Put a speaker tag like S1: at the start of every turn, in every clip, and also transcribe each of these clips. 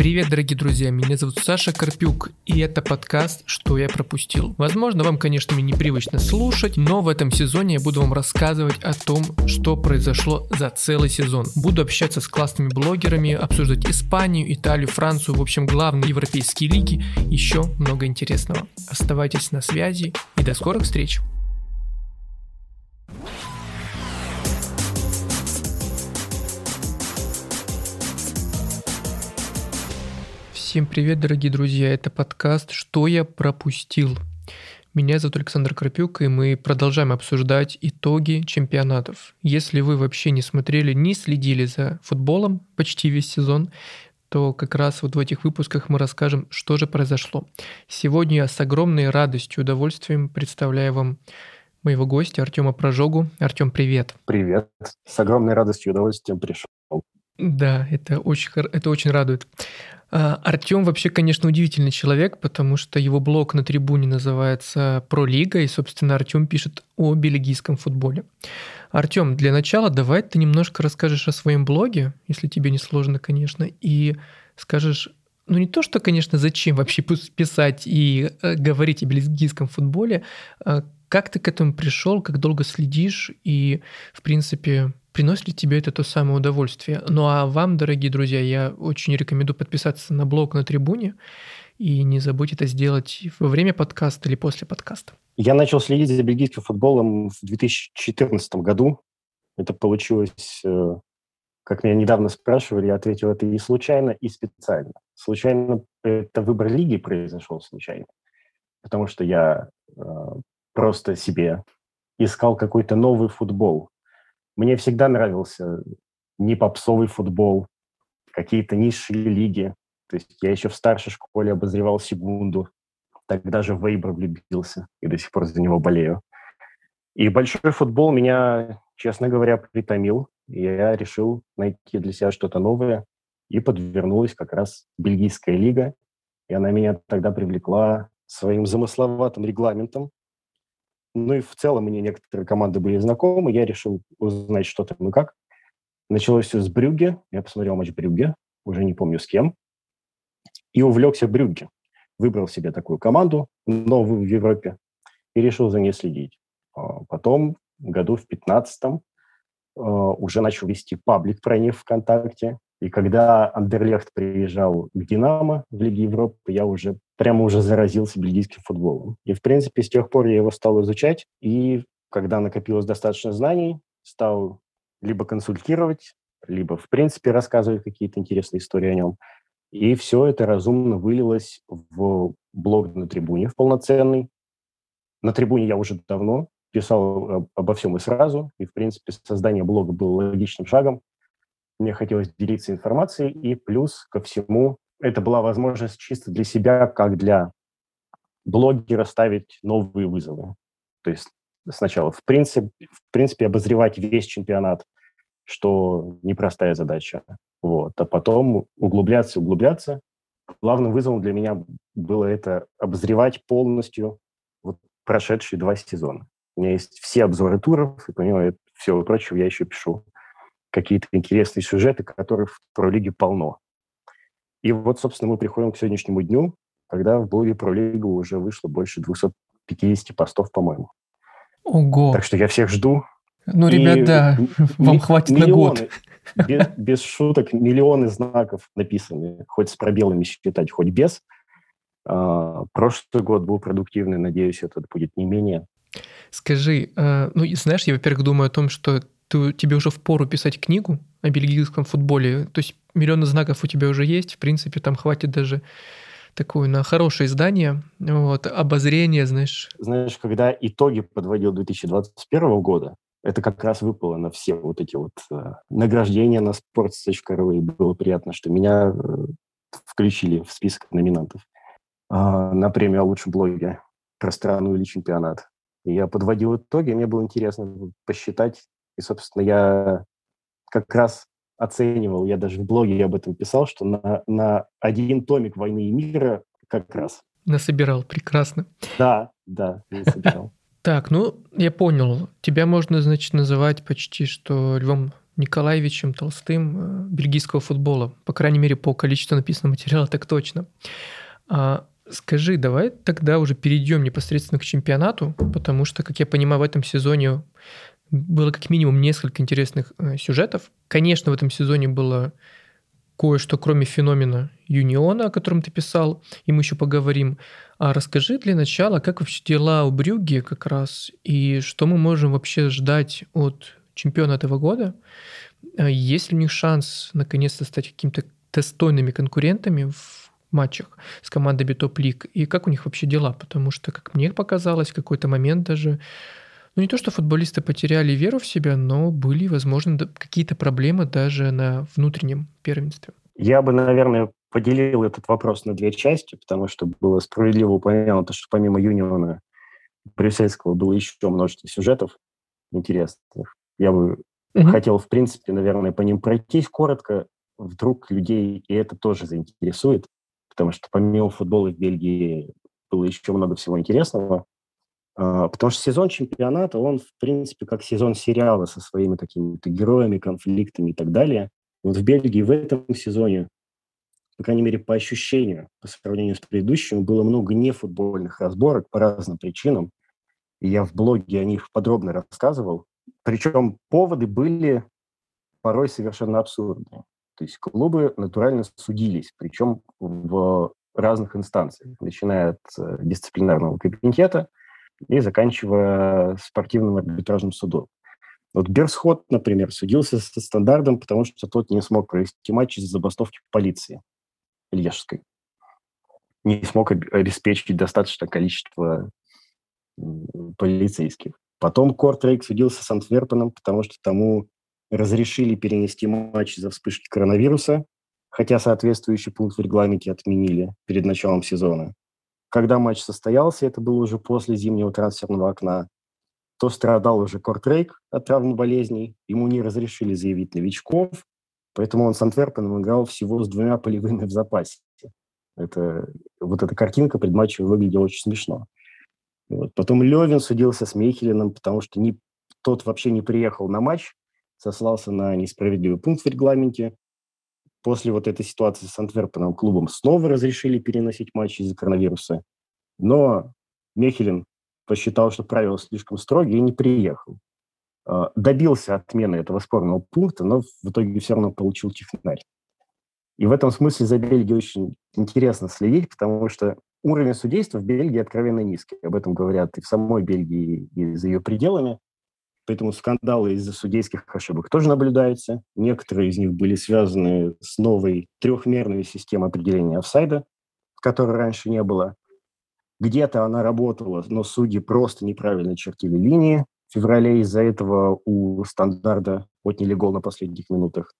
S1: Привет, дорогие друзья, меня зовут Саша Карпюк, и это подкаст «Что я пропустил». Возможно, вам, конечно, мне непривычно слушать, но в этом сезоне я буду вам рассказывать о том, что произошло за целый сезон. Буду общаться с классными блогерами, обсуждать Испанию, Италию, Францию, в общем, главные европейские лиги, еще много интересного. Оставайтесь на связи и до скорых встреч! Всем привет, дорогие друзья! Это подкаст «Что я пропустил?». Меня зовут Александр Крапюк, и мы продолжаем обсуждать итоги чемпионатов. Если вы вообще не смотрели, не следили за футболом почти весь сезон, то как раз вот в этих выпусках мы расскажем, что же произошло. Сегодня я с огромной радостью и удовольствием представляю вам моего гостя Артема Прожогу. Артем, привет.
S2: Привет. С огромной радостью и удовольствием пришел.
S1: Да, это очень, это очень радует. А, Артем вообще, конечно, удивительный человек, потому что его блог на трибуне называется «Про Лига», и, собственно, Артем пишет о бельгийском футболе. Артем, для начала давай ты немножко расскажешь о своем блоге, если тебе не сложно, конечно, и скажешь, ну не то, что, конечно, зачем вообще писать и э, говорить о бельгийском футболе, а как ты к этому пришел, как долго следишь и, в принципе, приносит ли тебе это то самое удовольствие? Ну а вам, дорогие друзья, я очень рекомендую подписаться на блог на трибуне и не забудь это сделать во время подкаста или после подкаста.
S2: Я начал следить за бельгийским футболом в 2014 году. Это получилось, э, как меня недавно спрашивали, я ответил, это и случайно, и специально. Случайно это выбор лиги произошел случайно, потому что я э, просто себе искал какой-то новый футбол. Мне всегда нравился не попсовый футбол, какие-то низшие лиги. То есть я еще в старшей школе обозревал Сегунду, тогда же в Вейбра влюбился и до сих пор за него болею. И большой футбол меня, честно говоря, притомил. И я решил найти для себя что-то новое. И подвернулась как раз бельгийская лига. И она меня тогда привлекла своим замысловатым регламентом, ну и в целом мне некоторые команды были знакомы, я решил узнать, что там и как. Началось все с Брюгге, я посмотрел матч Брюгге, уже не помню с кем, и увлекся Брюгге. Выбрал себе такую команду, новую в Европе, и решил за ней следить. А потом, году в 15 а, уже начал вести паблик про них ВКонтакте, и когда Андерлехт приезжал к «Динамо» в Лиге Европы, я уже прямо уже заразился бельгийским футболом. И, в принципе, с тех пор я его стал изучать. И когда накопилось достаточно знаний, стал либо консультировать, либо, в принципе, рассказывать какие-то интересные истории о нем. И все это разумно вылилось в блог на трибуне, в полноценный. На трибуне я уже давно писал обо всем и сразу. И, в принципе, создание блога было логичным шагом мне хотелось делиться информацией, и плюс ко всему это была возможность чисто для себя, как для блогера ставить новые вызовы. То есть сначала, в принципе, в принципе обозревать весь чемпионат, что непростая задача. Вот. А потом углубляться, углубляться. Главным вызовом для меня было это обозревать полностью вот прошедшие два сезона. У меня есть все обзоры туров, и помимо всего прочего я еще пишу какие-то интересные сюжеты, которых в Пролиге полно. И вот, собственно, мы приходим к сегодняшнему дню, когда в блоге Пролигу уже вышло больше 250 постов, по-моему.
S1: Ого!
S2: Так что я всех жду.
S1: Ну, ребят, да, вам хватит миллионы,
S2: на год. Без, без шуток, миллионы знаков написаны, хоть с пробелами считать, хоть без. А, прошлый год был продуктивный, надеюсь, этот будет не менее.
S1: Скажи, а, ну, знаешь, я, во-первых, думаю о том, что ты, тебе уже в пору писать книгу о бельгийском футболе. То есть миллионы знаков у тебя уже есть, в принципе, там хватит даже такое на хорошее издание, вот, обозрение, знаешь.
S2: Знаешь, когда итоги подводил 2021 года, это как раз выпало на все вот эти вот э, награждения на sports.ru, и было приятно, что меня э, включили в список номинантов э, на премию о лучшем блоге про страну или чемпионат. И я подводил итоги, мне было интересно посчитать, и, собственно, я как раз оценивал, я даже в блоге об этом писал, что на, на один томик «Войны и мира» как раз.
S1: Насобирал, прекрасно.
S2: Да, да, насобирал.
S1: Так, ну, я понял. Тебя можно, значит, называть почти что львом Николаевичем Толстым э, бельгийского футбола. По крайней мере, по количеству написанного материала так точно. А, скажи, давай тогда уже перейдем непосредственно к чемпионату, потому что, как я понимаю, в этом сезоне было как минимум несколько интересных э, сюжетов. Конечно, в этом сезоне было кое-что, кроме феномена Юниона, о котором ты писал, и мы еще поговорим. А расскажи для начала, как вообще дела у Брюгге как раз, и что мы можем вообще ждать от чемпиона этого года? А есть ли у них шанс наконец-то стать какими-то достойными конкурентами в матчах с командами топ-лиг? И как у них вообще дела? Потому что, как мне показалось, в какой-то момент даже ну не то, что футболисты потеряли веру в себя, но были, возможно, какие-то проблемы даже на внутреннем первенстве.
S2: Я бы, наверное, поделил этот вопрос на две части, потому что было справедливо упомянуто, что помимо Юниона брюссельского было еще множество сюжетов интересных. Я бы угу. хотел, в принципе, наверное, по ним пройтись коротко. Вдруг людей и это тоже заинтересует, потому что помимо футбола в Бельгии было еще много всего интересного. А, потому что сезон чемпионата, он, в принципе, как сезон сериала со своими какими-то героями, конфликтами и так далее. Вот в Бельгии в этом сезоне, по крайней мере, по ощущению, по сравнению с предыдущим, было много нефутбольных разборок по разным причинам. И я в блоге о них подробно рассказывал. Причем поводы были порой совершенно абсурдные. То есть клубы натурально судились, причем в разных инстанциях, начиная от э, дисциплинарного комитета – и заканчивая спортивным арбитражным судом. Вот Берсхот, например, судился со стандартом, потому что тот не смог провести матч из-за забастовки полиции Лежской. Не смог обеспечить достаточное количество полицейских. Потом Кортрейк судился с Антверпеном, потому что тому разрешили перенести матч из-за вспышки коронавируса, хотя соответствующий пункт в регламенте отменили перед началом сезона. Когда матч состоялся, это было уже после зимнего трансферного окна, то страдал уже Кортрейк от травмы болезней, ему не разрешили заявить новичков, поэтому он с Антверпеном играл всего с двумя полевыми в запасе. Это, вот эта картинка предматчевая выглядела очень смешно. Вот. Потом Левин судился с Мейхелиным, потому что не, тот вообще не приехал на матч, сослался на несправедливый пункт в регламенте. После вот этой ситуации с Антверпеном клубом снова разрешили переносить матчи из-за коронавируса. Но Мехелин посчитал, что правила слишком строгие и не приехал. А, добился отмены этого спорного пункта, но в итоге все равно получил технарь. И в этом смысле за Бельгией очень интересно следить, потому что уровень судейства в Бельгии откровенно низкий. Об этом говорят и в самой Бельгии, и за ее пределами. Поэтому скандалы из-за судейских ошибок тоже наблюдаются. Некоторые из них были связаны с новой трехмерной системой определения офсайда, которой раньше не было. Где-то она работала, но судьи просто неправильно чертили линии. В феврале из-за этого у стандарта отняли гол на последних минутах.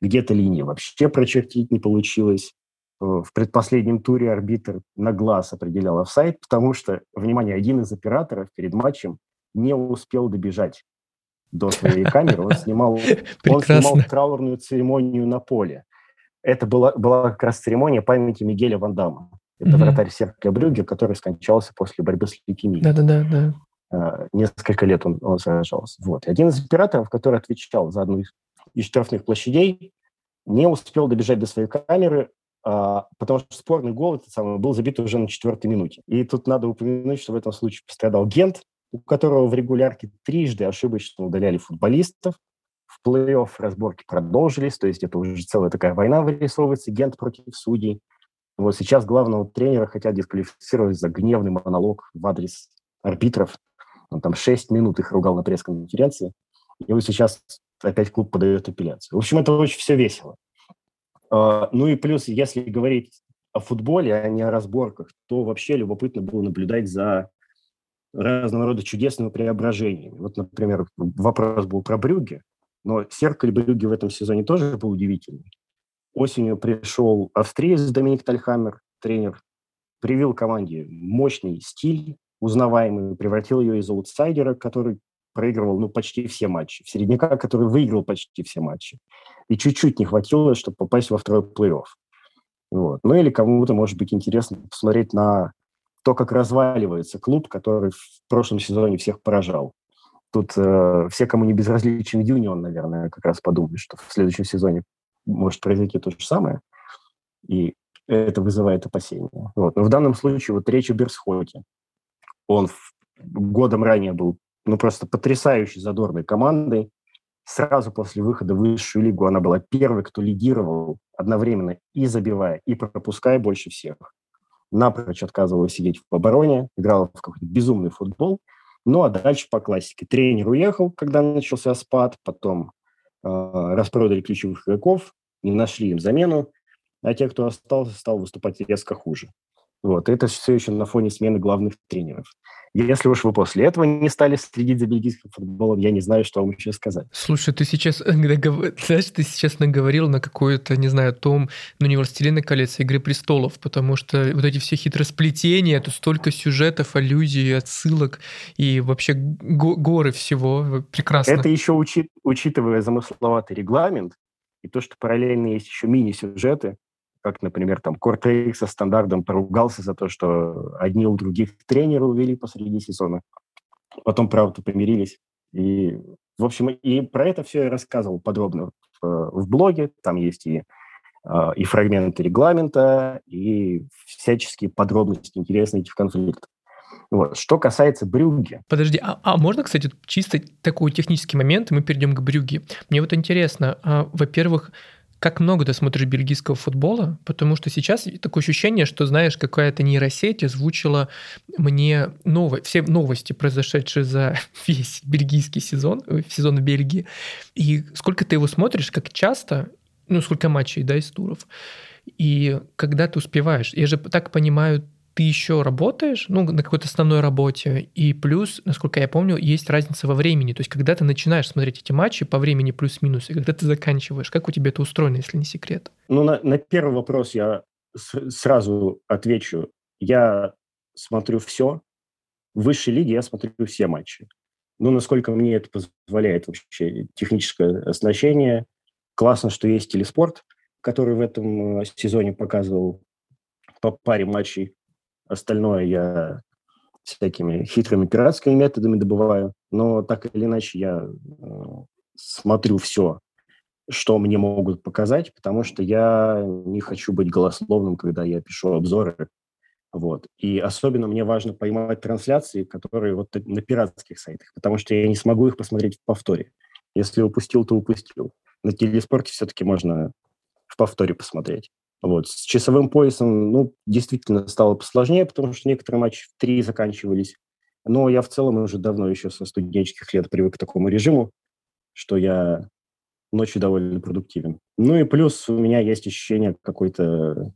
S2: Где-то линии вообще прочертить не получилось. В предпоследнем туре арбитр на глаз определял офсайд, потому что, внимание, один из операторов перед матчем не успел добежать до своей камеры, он снимал, он снимал траурную церемонию на поле. Это была, была как раз церемония памяти Мигеля Вандама. Это mm-hmm. вратарь Серкля Брюге, который скончался после борьбы с лейкемией.
S1: Да-да-да. да.
S2: А, несколько лет он, он сражался. Вот. И один из операторов, который отвечал за одну из, из штрафных площадей, не успел добежать до своей камеры, а, потому что спорный гол этот самый, был забит уже на четвертой минуте. И тут надо упомянуть, что в этом случае пострадал Гент, у которого в регулярке трижды ошибочно удаляли футболистов. В плей-офф разборки продолжились, то есть это уже целая такая война вырисовывается, гент против судей. Вот сейчас главного тренера хотят дисквалифицировать за гневный монолог в адрес арбитров. Он там шесть минут их ругал на пресс-конференции. И вот сейчас опять клуб подает апелляцию. В общем, это очень все весело. А, ну и плюс, если говорить о футболе, а не о разборках, то вообще любопытно было наблюдать за разного рода чудесными преображениями. Вот, например, вопрос был про Брюгге, но Серкаль Брюгге в этом сезоне тоже был удивительный. Осенью пришел австриец Доминик Тальхаммер, тренер, привил команде мощный стиль, узнаваемый, превратил ее из аутсайдера, который проигрывал ну, почти все матчи, в середняка, который выиграл почти все матчи. И чуть-чуть не хватило, чтобы попасть во второй плей-офф. Вот. Ну или кому-то, может быть, интересно посмотреть на то, как разваливается клуб, который в прошлом сезоне всех поражал. Тут э, все, кому не безразличен Юнион, наверное, как раз подумают, что в следующем сезоне может произойти то же самое. И это вызывает опасения. Вот. Но в данном случае вот речь о Берсхоте. Он в, годом ранее был ну, просто потрясающей задорной командой. Сразу после выхода в высшую лигу она была первой, кто лидировал одновременно и забивая, и пропуская больше всех. Напрочь отказывалась сидеть в обороне, играла в какой-то безумный футбол. Ну, а дальше по классике. Тренер уехал, когда начался спад, потом э, распродали ключевых игроков, не нашли им замену, а те, кто остался, стал выступать резко хуже. Вот. Это все еще на фоне смены главных тренеров. Если уж вы после этого не стали следить за бельгийским футболом, я не знаю, что вам еще сказать.
S1: Слушай, ты сейчас, знаешь, ты сейчас наговорил на какой-то, не знаю, том, ну не «Властелины колец», а «Игры престолов», потому что вот эти все хитросплетения, тут столько сюжетов, аллюзий, отсылок и вообще горы всего. Прекрасно.
S2: Это еще учит, учитывая замысловатый регламент и то, что параллельно есть еще мини-сюжеты, как, например, там Кортрейк со стандартом поругался за то, что одни у других тренеры увели посреди сезона. Потом, правда, помирились. И, в общем, и про это все я рассказывал подробно в, в блоге. Там есть и, а, и фрагменты регламента, и всяческие подробности интересные этих конфликтов. Вот. Что касается Брюги.
S1: Подожди, а, а можно, кстати, чисто такой технический момент, и мы перейдем к Брюге. Мне вот интересно, а, во-первых, как много ты смотришь бельгийского футбола, потому что сейчас такое ощущение, что, знаешь, какая-то нейросеть озвучила мне новые, все новости, произошедшие за весь бельгийский сезон, э, сезон в Бельгии. И сколько ты его смотришь, как часто, ну, сколько матчей, да, из туров. И когда ты успеваешь, я же так понимаю, ты еще работаешь, ну, на какой-то основной работе, и плюс, насколько я помню, есть разница во времени. То есть, когда ты начинаешь смотреть эти матчи по времени плюс-минус, и когда ты заканчиваешь, как у тебя это устроено, если не секрет?
S2: Ну, на, на первый вопрос я с- сразу отвечу. Я смотрю все. В высшей лиге я смотрю все матчи. Ну, насколько мне это позволяет вообще техническое оснащение. Классно, что есть телеспорт, который в этом э, сезоне показывал по паре матчей Остальное я всякими хитрыми пиратскими методами добываю. Но так или иначе я э, смотрю все, что мне могут показать, потому что я не хочу быть голословным, когда я пишу обзоры. Вот. И особенно мне важно поймать трансляции, которые вот на пиратских сайтах, потому что я не смогу их посмотреть в повторе. Если упустил, то упустил. На телеспорте все-таки можно в повторе посмотреть. Вот. С часовым поясом, ну, действительно стало посложнее, потому что некоторые матчи в три заканчивались. Но я в целом уже давно еще со студенческих лет привык к такому режиму, что я ночью довольно продуктивен. Ну и плюс у меня есть ощущение какой-то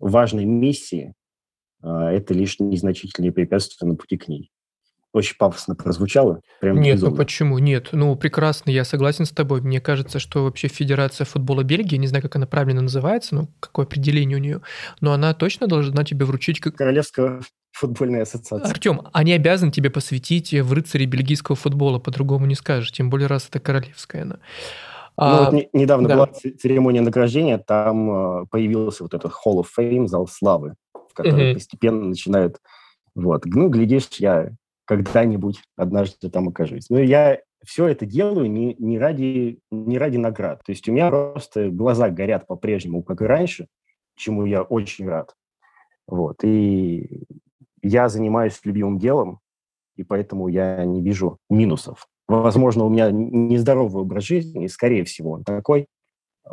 S2: важной миссии. А это лишь незначительные препятствия на пути к ней очень пафосно прозвучало.
S1: Прям Нет, безумно. ну почему? Нет, ну прекрасно, я согласен с тобой. Мне кажется, что вообще Федерация футбола Бельгии, не знаю, как она правильно называется, ну какое определение у нее, но она точно должна тебе вручить как...
S2: Королевская футбольная ассоциация.
S1: Артем, они обязаны тебе посвятить в рыцаре бельгийского футбола, по-другому не скажешь, тем более раз это королевская она.
S2: Ну, а, вот не, недавно да. была церемония награждения, там э, появился вот этот Hall of Fame, зал славы, в который угу. постепенно начинают... Вот. Ну, глядишь, я когда-нибудь однажды там окажусь. Но я все это делаю не, не, ради, не ради наград. То есть у меня просто глаза горят по-прежнему, как и раньше, чему я очень рад. Вот. И я занимаюсь любимым делом, и поэтому я не вижу минусов. Возможно, у меня нездоровый образ жизни, скорее всего, он такой,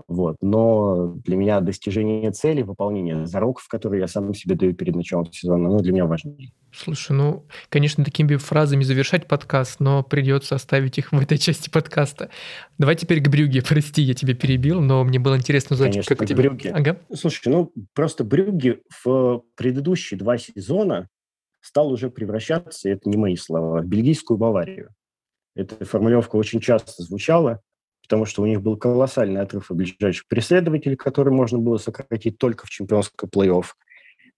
S2: вот. Но для меня достижение цели, выполнение зароков, которые я сам себе даю перед началом сезона, ну, для меня важнее.
S1: Слушай, ну, конечно, такими фразами завершать подкаст, но придется оставить их в этой части подкаста. Давай теперь к Брюге. Прости, я тебя перебил, но мне было интересно узнать,
S2: конечно,
S1: как у
S2: тебя... Брюге. Ага. Слушай, ну, просто Брюге в предыдущие два сезона стал уже превращаться, это не мои слова, в бельгийскую Баварию. Эта формулировка очень часто звучала потому что у них был колоссальный отрыв от ближайших преследователей, который можно было сократить только в чемпионском плей-офф.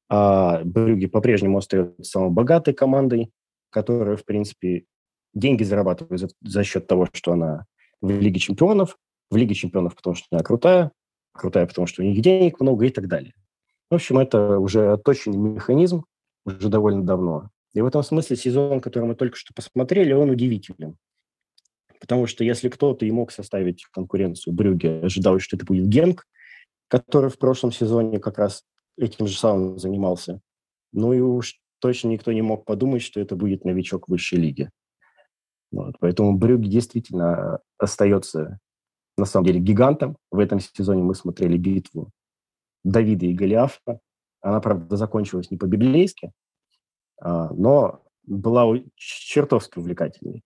S2: А Брюги по-прежнему остается самой богатой командой, которая, в принципе, деньги зарабатывает за, за счет того, что она в Лиге чемпионов, в Лиге чемпионов, потому что она крутая, крутая, потому что у них денег много и так далее. В общем, это уже отточенный механизм уже довольно давно. И в этом смысле сезон, который мы только что посмотрели, он удивителен. Потому что если кто-то и мог составить конкуренцию Брюге, ожидал, что это будет Генк, который в прошлом сезоне как раз этим же самым занимался. Ну и уж точно никто не мог подумать, что это будет новичок высшей лиги. Вот, поэтому Брюги действительно остается, на самом деле, гигантом. В этом сезоне мы смотрели битву Давида и Голиафа. Она, правда, закончилась не по-библейски, а, но была чертовски увлекательной.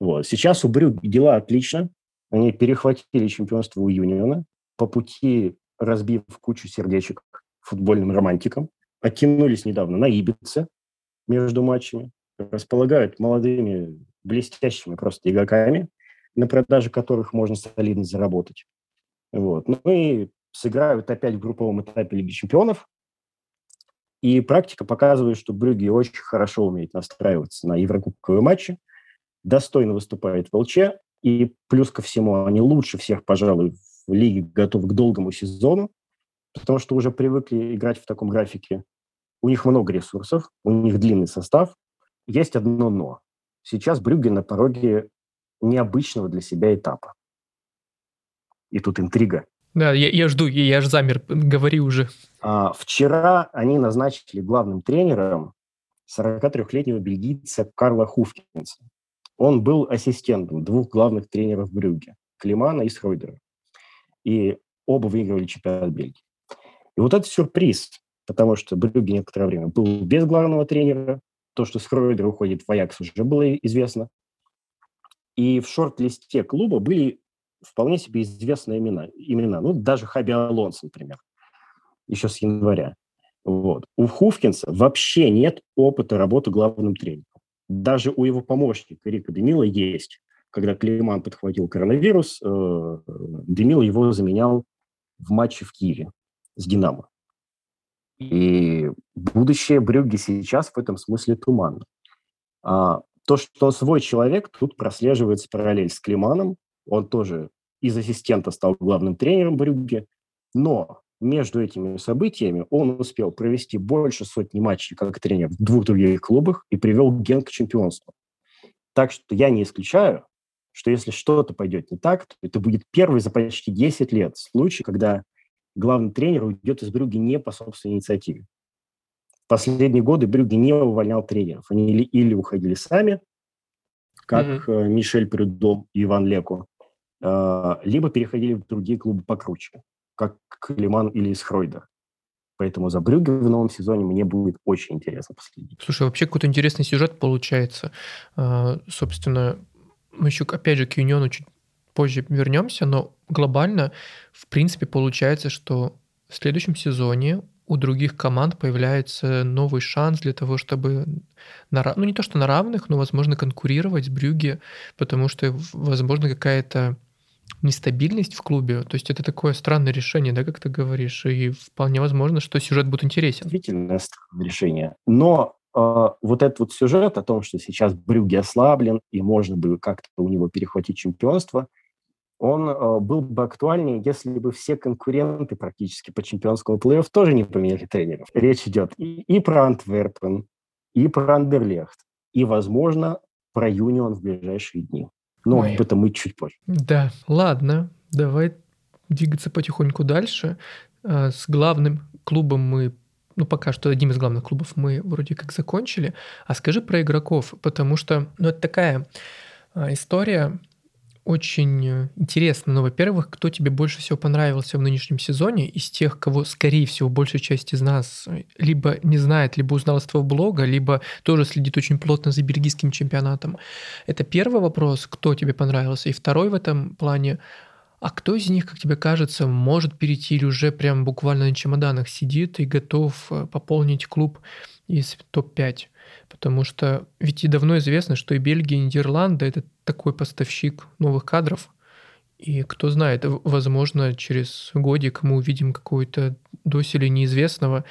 S2: Вот. Сейчас у Брюги дела отлично. Они перехватили чемпионство у Юниона, по пути разбив кучу сердечек футбольным романтикам. Оттянулись недавно на Ибице между матчами. Располагают молодыми, блестящими просто игроками, на продаже которых можно солидно заработать. Вот. Ну и сыграют опять в групповом этапе Лиги чемпионов. И практика показывает, что Брюги очень хорошо умеет настраиваться на еврокубковые матчи, достойно выступает в ЛЧ, и плюс ко всему они лучше всех, пожалуй, в лиге готовы к долгому сезону, потому что уже привыкли играть в таком графике. У них много ресурсов, у них длинный состав. Есть одно «но». Сейчас Брюгге на пороге необычного для себя этапа. И тут интрига.
S1: Да, я, я жду, я аж замер, говори уже.
S2: А, вчера они назначили главным тренером 43-летнего бельгийца Карла Хуфкинса. Он был ассистентом двух главных тренеров Брюгге, Климана и Сройдера. И оба выигрывали чемпионат Бельгии. И вот это сюрприз, потому что Брюгге некоторое время был без главного тренера. То, что Сройдер уходит в Аякс, уже было известно. И в шорт-листе клуба были вполне себе известные имена. имена. Ну, даже Хаби Алонс, например, еще с января. Вот. У Хуфкинса вообще нет опыта работы главным тренером. Даже у его помощника Рика Демила есть. Когда Клейман подхватил коронавирус, э, Демил его заменял в матче в Киеве с «Динамо». И будущее Брюгге сейчас в этом смысле туманно. А, то, что свой человек, тут прослеживается параллель с Климаном. Он тоже из ассистента стал главным тренером Брюгге. Но между этими событиями он успел провести больше сотни матчей как тренер в двух других клубах и привел Ген к чемпионству. Так что я не исключаю, что если что-то пойдет не так, то это будет первый за почти 10 лет случай, когда главный тренер уйдет из Брюги не по собственной инициативе. В последние годы Брюги не увольнял тренеров. Они или, или уходили сами, как mm-hmm. Мишель Прюдом и Иван Леко, а, либо переходили в другие клубы покруче, как Климан или Схройдер. Поэтому за Брюгге в новом сезоне мне будет очень интересно последить.
S1: Слушай, вообще какой-то интересный сюжет получается. А, собственно, мы еще, опять же, к Юниону чуть позже вернемся, но глобально, в принципе, получается, что в следующем сезоне у других команд появляется новый шанс для того, чтобы, на, ну не то что на равных, но, возможно, конкурировать с Брюги, потому что, возможно, какая-то нестабильность в клубе. То есть это такое странное решение, да, как ты говоришь, и вполне возможно, что сюжет будет интересен.
S2: Действительно странное решение. Но э, вот этот вот сюжет о том, что сейчас Брюги ослаблен, и можно бы как-то у него перехватить чемпионство, он э, был бы актуальнее, если бы все конкуренты практически по чемпионскому плей-офф тоже не поменяли тренеров. Речь идет и, и про Антверпен, и про Андерлехт, и, возможно, про Юнион в ближайшие дни. Но Ой. об этом мы чуть позже.
S1: Да, ладно, давай двигаться потихоньку дальше. А, с главным клубом мы ну, пока что одним из главных клубов мы вроде как закончили. А скажи про игроков, потому что, ну, это такая а, история очень интересно. Ну, во-первых, кто тебе больше всего понравился в нынешнем сезоне из тех, кого, скорее всего, большая часть из нас либо не знает, либо узнал из твоего блога, либо тоже следит очень плотно за бельгийским чемпионатом. Это первый вопрос, кто тебе понравился. И второй в этом плане, а кто из них, как тебе кажется, может перейти или уже прям буквально на чемоданах сидит и готов э, пополнить клуб из топ-5? Потому что ведь и давно известно, что и Бельгия, и Нидерланды — это такой поставщик новых кадров. И кто знает, возможно, через годик мы увидим какую-то доселе неизвестного,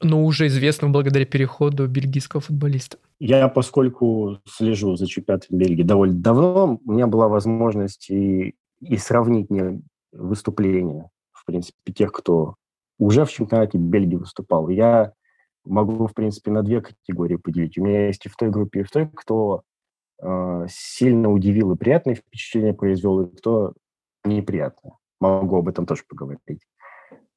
S1: но уже известного благодаря переходу бельгийского футболиста.
S2: Я, поскольку слежу за чемпионатом Бельгии довольно давно, у меня была возможность и, и сравнить мне выступления, в принципе, тех, кто уже в чемпионате Бельгии выступал. Я могу, в принципе, на две категории поделить. У меня есть и в той группе, и в той, кто э, сильно удивил и приятное впечатление произвел, и кто неприятное. Могу об этом тоже поговорить.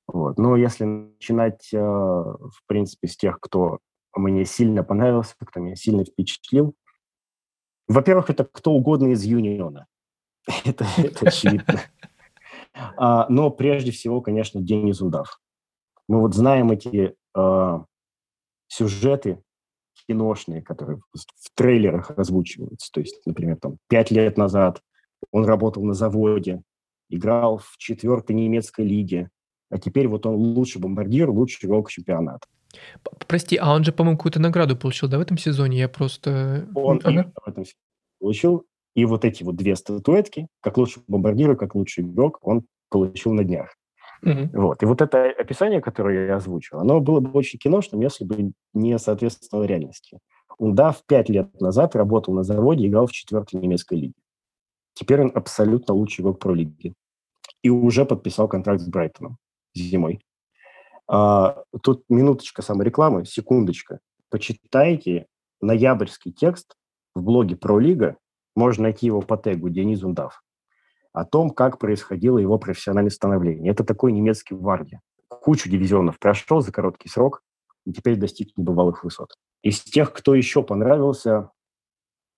S2: Вот. Но если начинать, э, в принципе, с тех, кто мне сильно понравился, кто меня сильно впечатлил, во-первых, это кто угодно из Юниона. это, это очевидно. А, но прежде всего, конечно, Денис Удав. Мы вот знаем эти а, сюжеты киношные, которые в трейлерах озвучиваются. То есть, например, там пять лет назад он работал на заводе, играл в четвертой немецкой лиге, а теперь вот он лучший бомбардир, лучший игрок чемпионата.
S1: Прости, а он же, по-моему, какую-то награду получил, да, в этом сезоне? Я просто...
S2: Он ага. в этом сезоне получил. И вот эти вот две статуэтки, как лучший бомбардир, как лучший игрок, он получил на днях. Mm-hmm. Вот. И вот это описание, которое я озвучил, оно было бы очень киношным, если бы не соответствовало реальности. Ундав пять лет назад работал на заводе, играл в четвертой немецкой лиге. Теперь он абсолютно лучший игрок про лиги. И уже подписал контракт с Брайтоном зимой. А, тут минуточка саморекламы, секундочка. Почитайте ноябрьский текст в блоге про лига, можно найти его по тегу Денис Ундав о том, как происходило его профессиональное становление. Это такой немецкий варди. Кучу дивизионов прошел за короткий срок и теперь достиг небывалых высот. Из тех, кто еще понравился,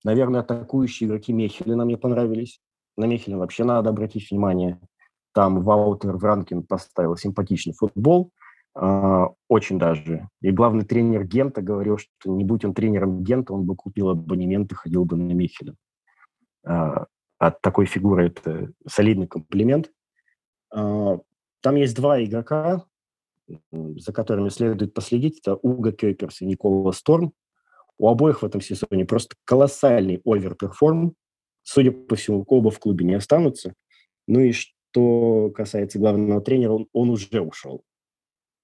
S2: наверное, атакующие игроки Мехелина мне понравились. На Мехелина вообще надо обратить внимание. Там Ваутер Вранкин поставил симпатичный футбол, э, очень даже. И главный тренер Гента говорил, что не будь он тренером Гента, он бы купил абонемент и ходил бы на Мехелин. Э, от такой фигуры это солидный комплимент. А, там есть два игрока, за которыми следует последить. Это Уга Кёперс и Никола Сторм. У обоих в этом сезоне просто колоссальный оверперформ. Судя по всему, оба в клубе не останутся. Ну и что касается главного тренера, он, он уже ушел.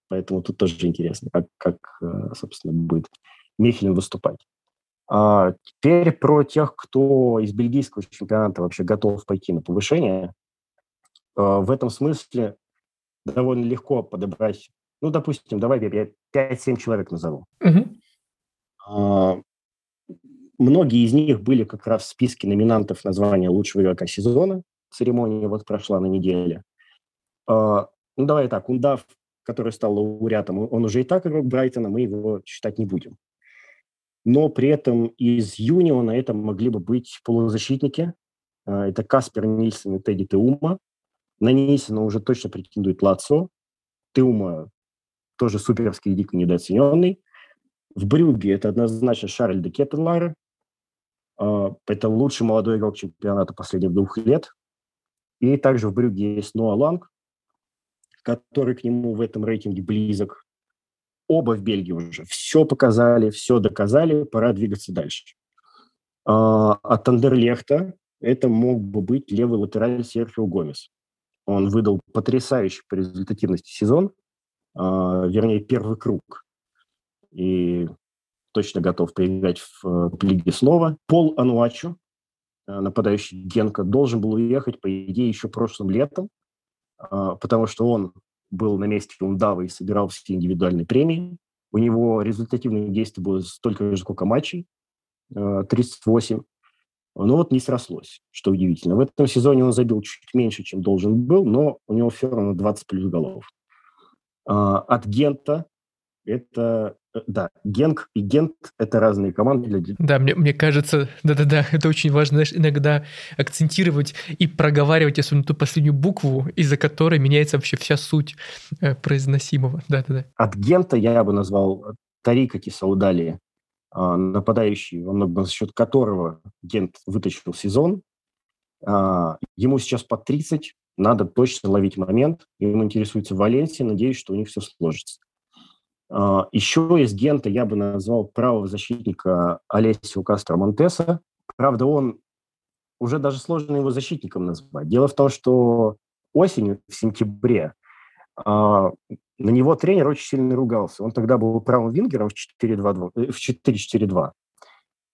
S2: Поэтому тут тоже интересно, как, как э, собственно, будет Михелин выступать. А теперь про тех, кто из бельгийского чемпионата вообще готов пойти на повышение. А, в этом смысле довольно легко подобрать, ну, допустим, давай я 5-7 человек назову. Угу. Многие из них были как раз в списке номинантов на звание лучшего игрока сезона. Церемония вот прошла на неделе. Ну, давай так, Ундав, который стал лауреатом, он уже и так игрок Брайтона, мы его считать не будем но при этом из Юниона это могли бы быть полузащитники. А, это Каспер Нильсон и Тедди Теума. На Нильсона уже точно претендует Лацо. Теума тоже суперский дико недооцененный. В Брюге это однозначно Шарль де Кеттенлар. А, это лучший молодой игрок чемпионата последних двух лет. И также в Брюге есть Ноа Ланг, который к нему в этом рейтинге близок оба в Бельгии уже все показали, все доказали, пора двигаться дальше. А, от Андерлехта это мог бы быть левый латераль Серхио Гомес. Он выдал потрясающий по результативности сезон, а, вернее, первый круг. И точно готов поиграть в, в лиге снова. Пол Ануачо, а, нападающий Генка, должен был уехать, по идее, еще прошлым летом, потому что он был на месте Ундава и собирал все индивидуальные премии. У него результативные действия было столько же, сколько матчей, 38. Э, но вот не срослось, что удивительно. В этом сезоне он забил чуть меньше, чем должен был, но у него все равно 20 плюс голов. А, от Гента это да, Генк и Гент – это разные команды. Для...
S1: Да, мне, мне кажется, да-да-да, это очень важно, знаешь, иногда акцентировать и проговаривать, особенно ту последнюю букву, из-за которой меняется вообще вся суть э, произносимого. Да-да-да.
S2: От Гента я бы назвал Тарика Кисаудали, а, нападающий, во многом за счет которого Гент вытащил сезон. А, ему сейчас под 30, надо точно ловить момент. Ему интересуется Валенсия, надеюсь, что у них все сложится. А, Еще из Гента я бы назвал правого защитника Олесио Кастро Монтеса. Правда, он уже даже сложно его защитником назвать. Дело в том, что осенью, в сентябре, а, на него тренер очень сильно ругался. Он тогда был правым вингером в 4-2, э, 4-4-2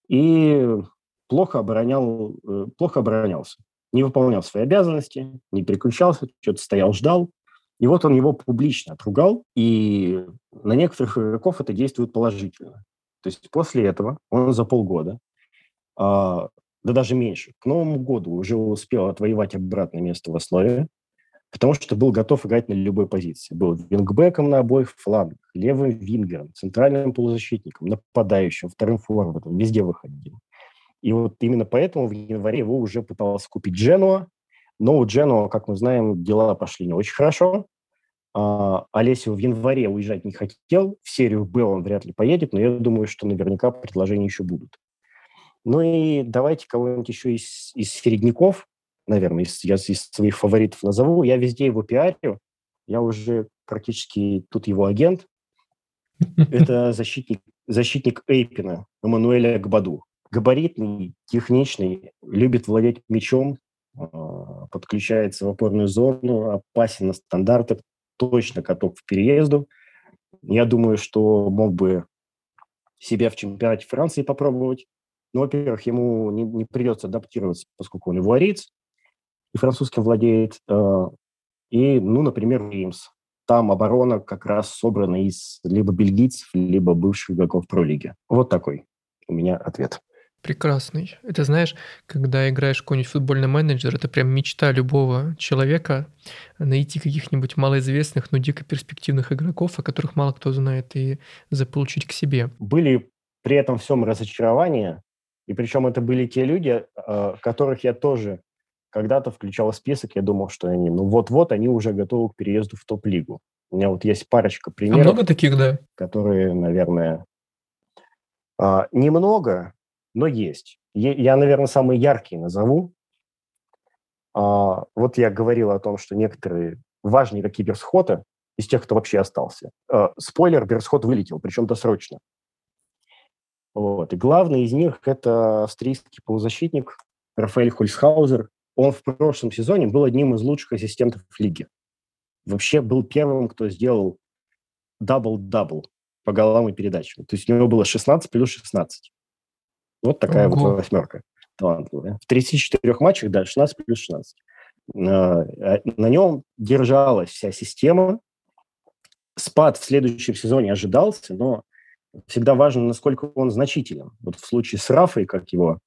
S2: и плохо, оборонял, э, плохо оборонялся. Не выполнял свои обязанности, не переключался, что-то стоял, ждал. И вот он его публично отругал, и на некоторых игроков это действует положительно. То есть после этого он за полгода э, да даже меньше, к Новому году уже успел отвоевать обратное место в основе, потому что был готов играть на любой позиции. Был вингбеком на обоих флангах, левым вингером, центральным полузащитником, нападающим, вторым форвардом, везде выходил. И вот именно поэтому в январе его уже пытался купить Дженуа, но у Дженуа, как мы знаем, дела пошли не очень хорошо. А, в январе уезжать не хотел, в серию Б он вряд ли поедет, но я думаю, что наверняка предложения еще будут. Ну и давайте кого-нибудь еще из, из середняков, наверное, из, я из своих фаворитов назову. Я везде его пиарю, я уже практически тут его агент. Это защитник, защитник Эйпина, Эммануэля Гбаду. Габаритный, техничный, любит владеть мячом, а, подключается в опорную зону, опасен на стандартах, точно каток к переезду. Я думаю, что мог бы себя в чемпионате Франции попробовать. Ну, во-первых, ему не, не придется адаптироваться, поскольку он ивуариец и французским владеет. Э, и, ну, например, Римс. Там оборона как раз собрана из либо бельгийцев, либо бывших игроков пролиги. Вот такой у меня ответ.
S1: Прекрасный. Это знаешь, когда играешь какой-нибудь футбольный менеджер, это прям мечта любого человека найти каких-нибудь малоизвестных, но дико перспективных игроков, о которых мало кто знает, и заполучить к себе.
S2: Были при этом всем разочарования, и причем это были те люди, э, которых я тоже когда-то включал в список, я думал, что они, ну вот-вот, они уже готовы к переезду в топ-лигу. У меня вот есть парочка а примеров.
S1: А много таких, да?
S2: Которые, наверное, а, немного, но есть. Я, наверное, самые яркие назову. А, вот я говорил о том, что некоторые важные игроки Берсхота из тех, кто вообще остался. А, спойлер, Берсхот вылетел, причем досрочно. Вот. И главный из них – это австрийский полузащитник Рафаэль Хольсхаузер. Он в прошлом сезоне был одним из лучших ассистентов лиги. Вообще был первым, кто сделал double-double по голам и передачам. То есть у него было 16 плюс 16. Вот такая Ого. вот восьмерка талантливая. В 34 матчах, да, 16 плюс 16. А, на нем держалась вся система. Спад в следующем сезоне ожидался, но всегда важно, насколько он значителен. Вот в случае с Рафой, как его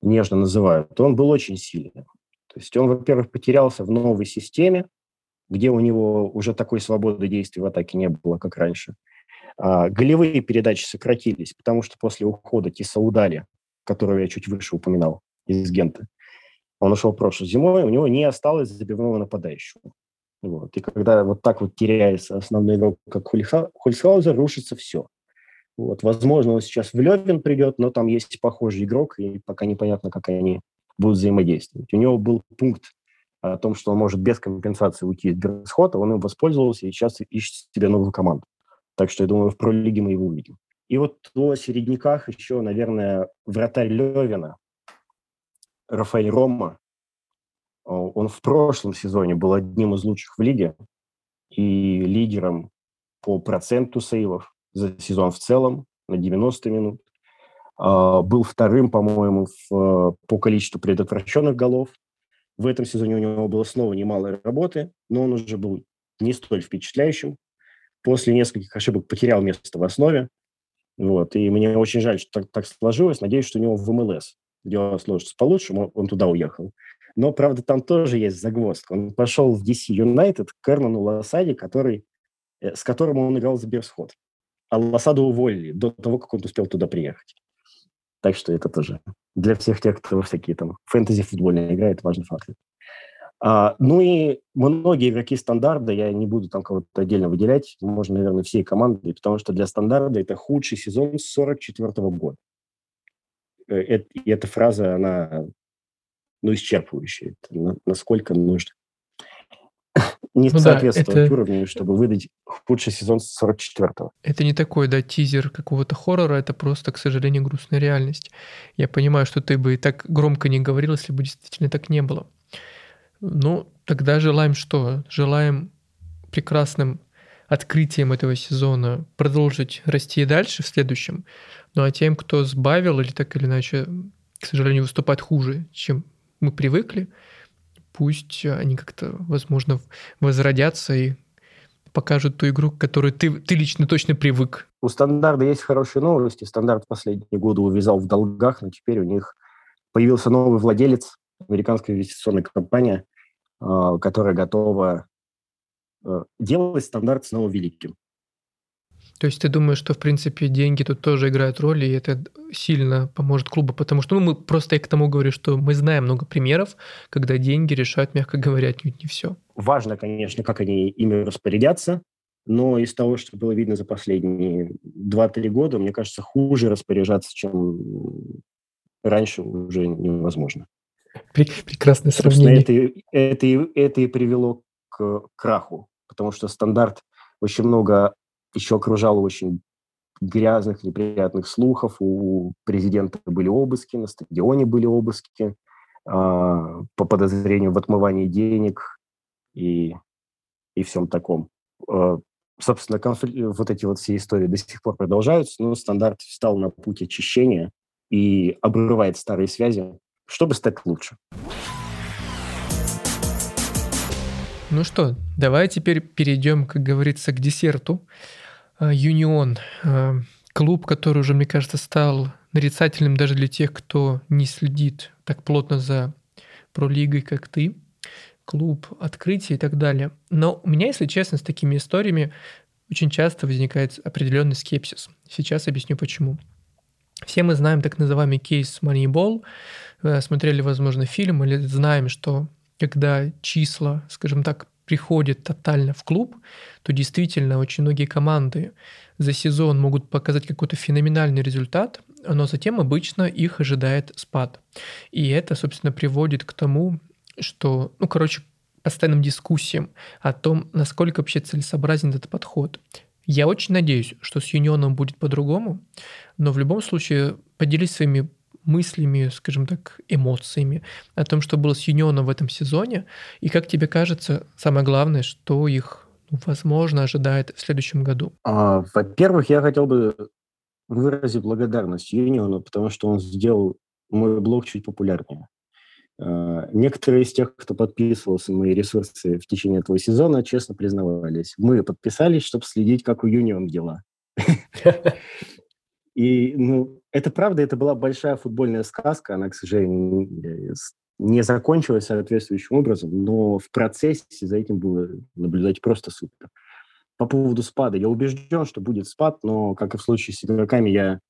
S2: нежно называют, он был очень сильным. То есть он, во-первых, потерялся в новой системе, где у него уже такой свободы действий в атаке не было, как раньше. А, голевые передачи сократились, потому что после ухода Тисаудали, которого я чуть выше упоминал, из Гента, он ушел прошлой зимой, у него не осталось забивного нападающего. Вот. И когда вот так вот теряется основной игрок, как Хольсхаузер, рушится все. Вот. Возможно, он сейчас в Левин придет, но там есть похожий игрок, и пока непонятно, как они будут взаимодействовать. У него был пункт о том, что он может без компенсации уйти из Берсхота, он им воспользовался и сейчас ищет себе новую команду. Так что я думаю, в пролиге мы его увидим. И вот о середняках еще, наверное, вратарь Левина, Рафаэль Рома. Он в прошлом сезоне был одним из лучших в лиге и лидером по проценту сейвов за сезон в целом на 90 минут. А, был вторым, по-моему, по количеству предотвращенных голов. В этом сезоне у него было снова немало работы, но он уже был не столь впечатляющим после нескольких ошибок потерял место в основе. Вот, и мне очень жаль, что так, так сложилось. Надеюсь, что у него в МЛС дело сложится получше, он туда уехал. Но, правда, там тоже есть загвоздка. Он пошел в DC United к Эрнану Лосаде, который, э, с которым он играл за Берсход. А Лосаду уволили до того, как он успел туда приехать. Так что это тоже для всех тех, кто всякие там фэнтези футбольные играет, важный факт. А, ну и многие игроки стандарта, я не буду там кого-то отдельно выделять, можно, наверное, всей команды, потому что для стандарта это худший сезон с 44 -го года. Э, и эта фраза, она ну, исчерпывающая. Это насколько нужно не ну соответствовать да, это... уровню, чтобы выдать худший сезон с 44-го.
S1: Это не такой, да, тизер какого-то хоррора, это просто, к сожалению, грустная реальность. Я понимаю, что ты бы и так громко не говорил, если бы действительно так не было. Ну, тогда желаем что? Желаем прекрасным открытием этого сезона продолжить расти и дальше в следующем. Ну а тем, кто сбавил или так или иначе, к сожалению, выступать хуже, чем мы привыкли, пусть они как-то, возможно, возродятся и покажут ту игру, к которой ты, ты лично точно привык.
S2: У стандарта есть хорошие новости. Стандарт последние годы увязал в долгах, но теперь у них появился новый владелец, американская инвестиционная компания, которая готова э, делать стандарт снова великим.
S1: То есть ты думаешь, что, в принципе, деньги тут тоже играют роль, и это сильно поможет клубу? Потому что ну, мы просто я к тому говорю, что мы знаем много примеров, когда деньги решают, мягко говоря, отнюдь не все.
S2: Важно, конечно, как они ими распорядятся, но из того, что было видно за последние 2-3 года, мне кажется, хуже распоряжаться, чем раньше уже невозможно.
S1: Прекрасное сравнение.
S2: Это, это, это и привело к краху, потому что стандарт очень много еще окружало очень грязных, неприятных слухов. У президента были обыски, на стадионе были обыски а, по подозрению в отмывании денег и, и всем таком. А, собственно, конфли... вот эти вот все истории до сих пор продолжаются, но стандарт встал на путь очищения и обрывает старые связи, чтобы стать лучше.
S1: Ну что, давай теперь перейдем, как говорится, к десерту. А, Юнион, а, клуб, который уже, мне кажется, стал нарицательным даже для тех, кто не следит так плотно за пролигой, как ты, клуб открытия и так далее. Но у меня, если честно, с такими историями очень часто возникает определенный скепсис. Сейчас объясню почему. Все мы знаем так называемый кейс Moneyball, э, смотрели, возможно, фильм или знаем, что когда числа, скажем так, приходит тотально в клуб, то действительно очень многие команды за сезон могут показать какой-то феноменальный результат, но затем обычно их ожидает спад. И это, собственно, приводит к тому, что, ну, короче, постоянным дискуссиям о том, насколько вообще целесообразен этот подход. Я очень надеюсь, что с Юнионом будет по-другому, но в любом случае поделись своими мыслями, скажем так, эмоциями о том, что было с Юнионом в этом сезоне, и как тебе кажется, самое главное, что их, ну, возможно, ожидает в следующем году?
S2: А, во-первых, я хотел бы выразить благодарность Юниону, потому что он сделал мой блог чуть популярнее. А, некоторые из тех, кто подписывался на мои ресурсы в течение этого сезона, честно признавались. Мы подписались, чтобы следить, как у Юнион дела. И, ну, это правда, это была большая футбольная сказка, она, к сожалению, не закончилась соответствующим образом, но в процессе за этим было наблюдать просто супер. По поводу спада, я убежден, что будет спад, но, как и в случае с игроками, я...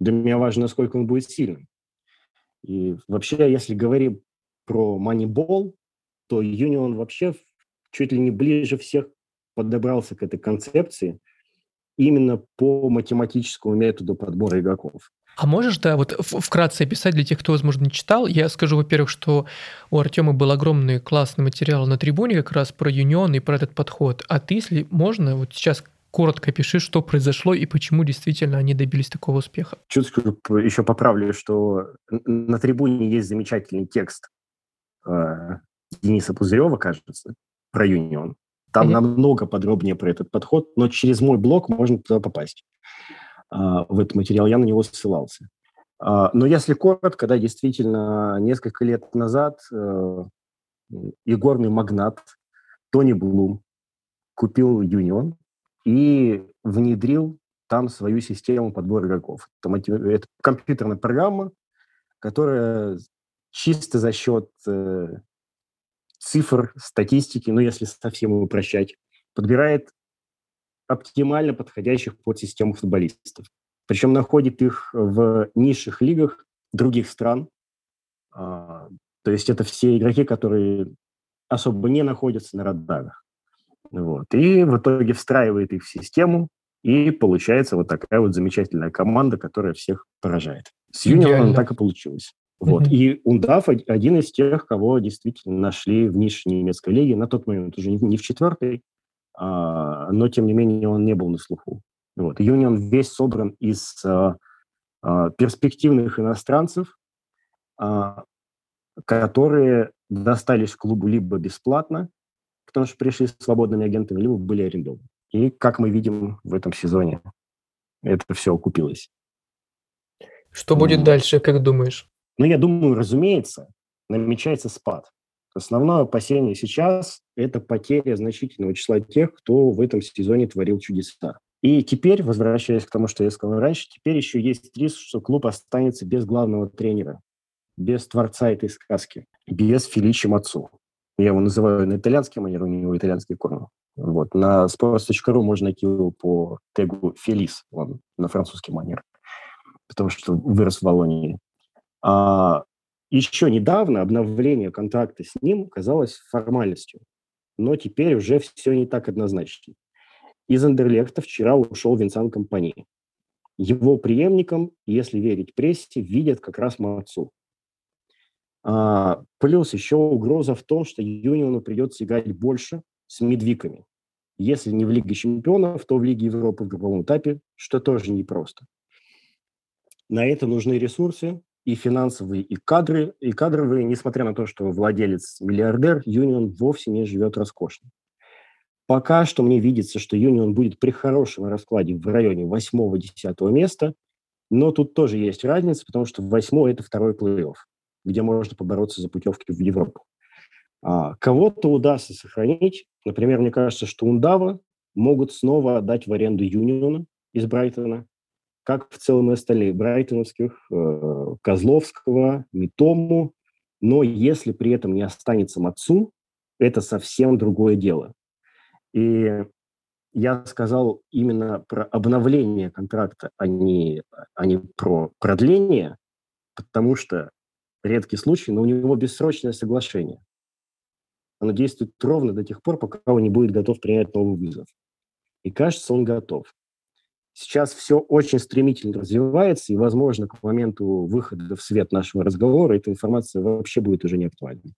S2: для меня важно, насколько он будет сильным. И вообще, если говорим про Moneyball, то Union вообще чуть ли не ближе всех подобрался к этой концепции – именно по математическому методу подбора игроков.
S1: А можешь, да, вот вкратце описать для тех, кто, возможно, не читал? Я скажу, во-первых, что у Артема был огромный классный материал на трибуне как раз про юнион и про этот подход. А ты, если можно, вот сейчас коротко пиши, что произошло и почему действительно они добились такого успеха.
S2: Чуть еще поправлю, что на трибуне есть замечательный текст э, Дениса Пузырева, кажется, про юнион. Там mm-hmm. намного подробнее про этот подход, но через мой блог можно туда попасть. А, в этот материал я на него ссылался. А, но если коротко, да, действительно, несколько лет назад э, игорный магнат Тони Блум купил Юнион и внедрил там свою систему подбора игроков. Это компьютерная программа, которая чисто за счет э, цифр, статистики, ну, если совсем упрощать, подбирает оптимально подходящих под систему футболистов. Причем находит их в низших лигах других стран. А, то есть это все игроки, которые особо не находятся на радарах. Вот. И в итоге встраивает их в систему, и получается вот такая вот замечательная команда, которая всех поражает. С Юнионом так и получилось. Вот. Mm-hmm. И Ундав один из тех, кого действительно нашли в нише немецкой лиги. На тот момент уже не в четвертой, а, но тем не менее он не был на слуху. Вот. Юнион весь собран из а, а, перспективных иностранцев, а, которые достались клубу либо бесплатно, потому что пришли свободными агентами, либо были арендованы. И, как мы видим в этом сезоне, это все окупилось.
S1: Что будет дальше, как думаешь?
S2: Но я думаю, разумеется, намечается спад. Основное опасение сейчас – это потеря значительного числа тех, кто в этом сезоне творил чудеса. И теперь, возвращаясь к тому, что я сказал раньше, теперь еще есть риск, что клуб останется без главного тренера. без творца этой сказки, без Феличи Мацу. Я его называю на итальянский манер, у него итальянский корни. Вот. На sports.ru можно найти его по тегу Фелис, он на французский манер, потому что вырос в Волонии. А еще недавно обновление контракта с ним казалось формальностью, но теперь уже все не так однозначно. Из Андерлехта вчера ушел Винсан Компани. Его преемником, если верить прессе, видят как раз Мацу. А, плюс еще угроза в том, что Юниону придется играть больше с медвиками. Если не в Лиге чемпионов, то в Лиге Европы в групповом этапе, что тоже непросто. На это нужны ресурсы, и финансовые, и кадры, и кадровые, несмотря на то, что владелец миллиардер, Юнион вовсе не живет роскошно. Пока что мне видится, что Юнион будет при хорошем раскладе в районе 8-10 места, но тут тоже есть разница, потому что 8 – это второй плей-офф, где можно побороться за путевки в Европу. А, кого-то удастся сохранить. Например, мне кажется, что Ундава могут снова отдать в аренду Юниона из Брайтона, как в целом и остальных брайтоновских, э, Козловского, Митому. Но если при этом не останется Мацу, это совсем другое дело. И я сказал именно про обновление контракта, а не, а не про продление, потому что редкий случай, но у него бессрочное соглашение. Оно действует ровно до тех пор, пока он не будет готов принять новый вызов. И кажется, он готов. Сейчас все очень стремительно развивается, и, возможно, к моменту выхода в свет нашего разговора эта информация вообще будет уже не актуальной.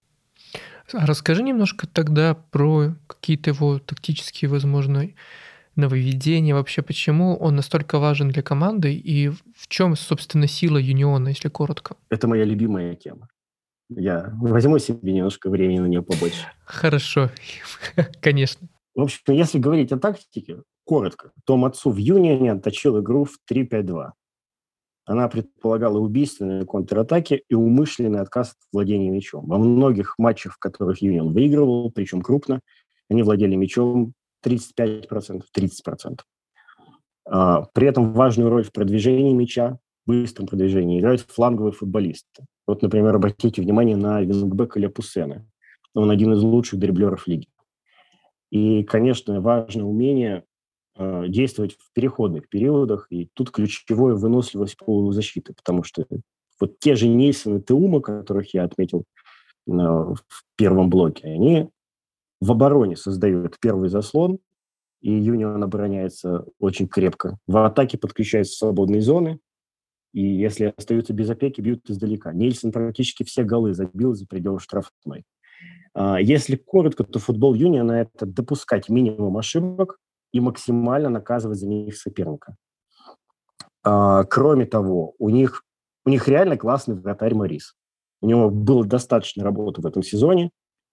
S1: А расскажи немножко тогда про какие-то его тактические, возможно, нововведения, вообще почему он настолько важен для команды и в чем, собственно, сила Юниона, если коротко?
S2: Это моя любимая тема. Я возьму себе немножко времени на нее побольше.
S1: Хорошо, конечно.
S2: В общем, если говорить о тактике, коротко, то Мацу в Юнионе отточил игру в 3-5-2. Она предполагала убийственные контратаки и умышленный отказ от владения мячом. Во многих матчах, в которых Юнион выигрывал, причем крупно, они владели мячом 35%, 30%. А, при этом важную роль в продвижении мяча, быстром продвижении играют фланговые футболисты. Вот, например, обратите внимание на вингбека Ляпусена. Он один из лучших дриблеров лиги. И, конечно, важное умение Э, действовать в переходных периодах, и тут ключевое выносливость полузащиты, потому что вот те же Нильсон и Теума, которых я отметил э, в первом блоке, они в обороне создают первый заслон, и Юнион обороняется очень крепко. В атаке подключаются свободные зоны, и если остаются без опеки, бьют издалека. Нильсон практически все голы забил за пределы штрафной. А, если коротко, то футбол Юниона – это допускать минимум ошибок, и максимально наказывать за них соперника. А, кроме того, у них, у них реально классный вратарь Морис. У него было достаточно работы в этом сезоне,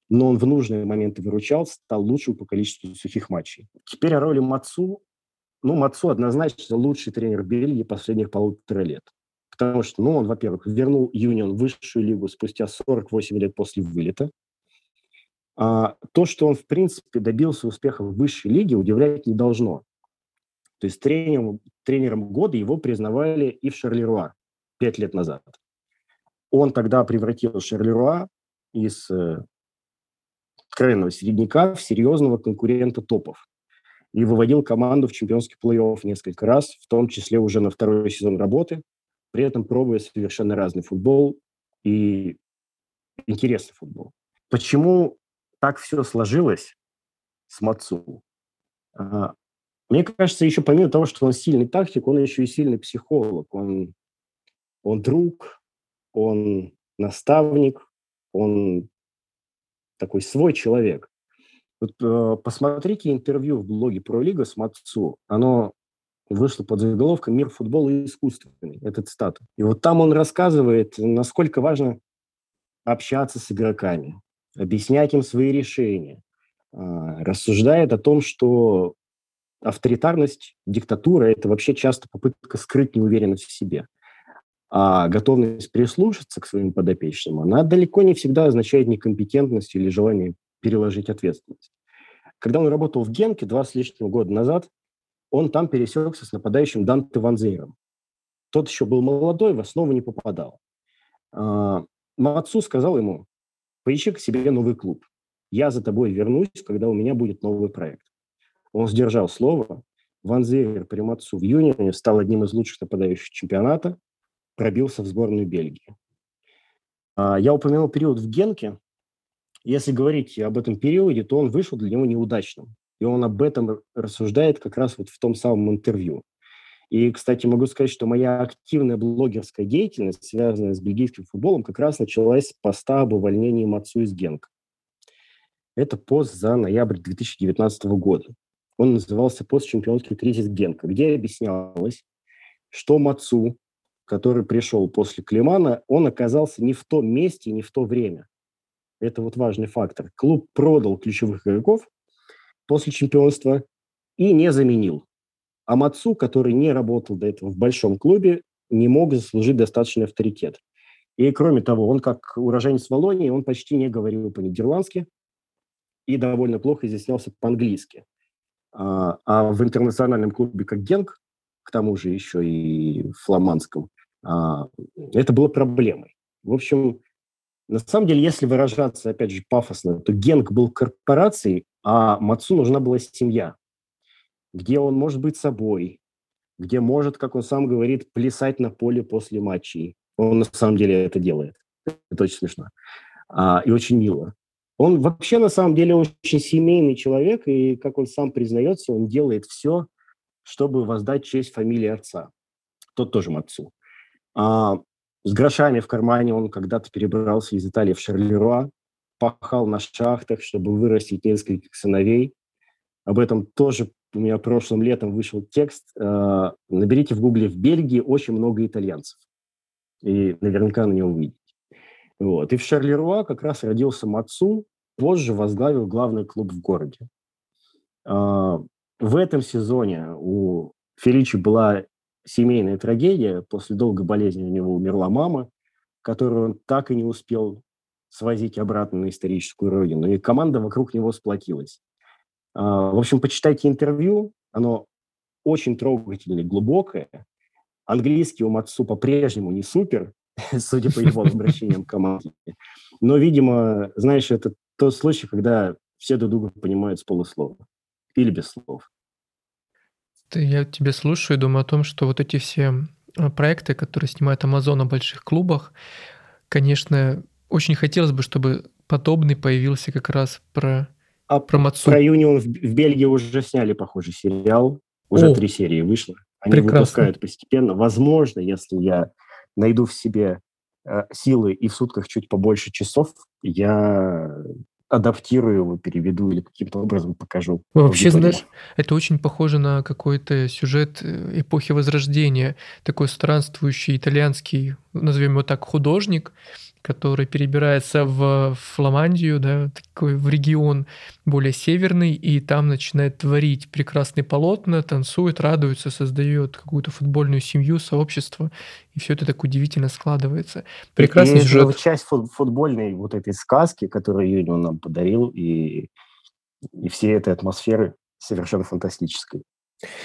S2: но он в нужные моменты выручал, стал лучшим по количеству сухих матчей. Теперь о роли Мацу. Ну, Мацу однозначно лучший тренер Бельгии последних полутора лет. Потому что, ну, он, во-первых, вернул Юнион в высшую лигу спустя 48 лет после вылета. А, то, что он, в принципе, добился успеха в высшей лиге, удивлять не должно. То есть тренером, тренером года его признавали и в Шарлеруа пять лет назад. Он тогда превратил Шарлеруа из э, откровенного середняка в серьезного конкурента топов и выводил команду в чемпионский плей-офф несколько раз, в том числе уже на второй сезон работы, при этом пробуя совершенно разный футбол и интересный футбол. Почему так все сложилось с Мацу. А, мне кажется, еще помимо того, что он сильный тактик, он еще и сильный психолог. Он, он друг, он наставник, он такой свой человек. Вот, э, посмотрите интервью в блоге про Лига с Мацу. Оно вышло под заголовком «Мир футбола искусственный». Это цитата. И вот там он рассказывает, насколько важно общаться с игроками, объяснять им свои решения, а, рассуждает о том, что авторитарность, диктатура – это вообще часто попытка скрыть неуверенность в себе. А готовность прислушаться к своим подопечным, она далеко не всегда означает некомпетентность или желание переложить ответственность. Когда он работал в Генке два с лишним года назад, он там пересекся с нападающим Данте Ванзейром. Тот еще был молодой, в основу не попадал. А, Мацу сказал ему, поищи к себе новый клуб. Я за тобой вернусь, когда у меня будет новый проект. Он сдержал слово. Ван Зевер при Мацу в июне стал одним из лучших нападающих чемпионата, пробился в сборную Бельгии. А, я упомянул период в Генке. Если говорить об этом периоде, то он вышел для него неудачным. И он об этом рассуждает как раз вот в том самом интервью. И, кстати, могу сказать, что моя активная блогерская деятельность, связанная с бельгийским футболом, как раз началась с поста об увольнении Мацу из Генка. Это пост за ноябрь 2019 года. Он назывался «Пост чемпионский кризис Генка», где объяснялось, что Мацу, который пришел после Климана, он оказался не в том месте, не в то время. Это вот важный фактор. Клуб продал ключевых игроков после чемпионства и не заменил. А Мацу, который не работал до этого в большом клубе, не мог заслужить достаточный авторитет. И кроме того, он как уроженец Волонии, он почти не говорил по-нидерландски и довольно плохо изъяснялся по-английски. А, а в интернациональном клубе как Генк, к тому же еще и фламандском, а, это было проблемой. В общем, на самом деле, если выражаться, опять же, пафосно, то Генк был корпорацией, а Мацу нужна была семья, где он может быть собой, где может, как он сам говорит, плясать на поле после матчей. Он на самом деле это делает. Это очень смешно. А, и очень мило. Он вообще на самом деле очень семейный человек, и, как он сам признается, он делает все, чтобы воздать честь фамилии отца. Тот тоже Мацу. А, с грошами в кармане он когда-то перебрался из Италии в Шарлеруа, пахал на шахтах, чтобы вырастить нескольких сыновей. Об этом тоже у меня прошлым летом вышел текст. А, наберите в гугле «В Бельгии очень много итальянцев». И наверняка на него увидите. Вот. И в Шарлеруа как раз родился Мацу, позже возглавил главный клуб в городе. А, в этом сезоне у Феличи была семейная трагедия. После долгой болезни у него умерла мама, которую он так и не успел свозить обратно на историческую родину. И команда вокруг него сплотилась. А, в общем, почитайте интервью. Оно очень трогательное, глубокое. Английский у Мацу по-прежнему не супер, судя по его обращениям к команде. Но, видимо, знаешь, это тот случай, когда все друг друга понимают с полуслова или без слов.
S1: Я тебе слушаю и думаю о том, что вот эти все а, проекты, которые снимает Amazon о больших клубах, конечно, очень хотелось бы, чтобы подобный появился как раз про,
S2: а про Мацу. Про Юнион в, в Бельгии уже сняли похожий сериал. Уже О, три серии вышло. Они прекрасно. выпускают постепенно. Возможно, если я найду в себе э, силы и в сутках чуть побольше часов, я адаптирую его, переведу или каким-то образом покажу.
S1: Вообще, знаешь, это очень похоже на какой-то сюжет э, эпохи Возрождения. Такой странствующий итальянский, назовем его так, художник, который перебирается в Фламандию, да, такой в регион более северный, и там начинает творить прекрасные полотна, танцует, радуется, создает какую-то футбольную семью, сообщество, и все это так удивительно складывается.
S2: Прекрасный и сюжет. часть футбольной вот этой сказки, которую Юнион нам подарил, и, и все этой атмосферы совершенно фантастической.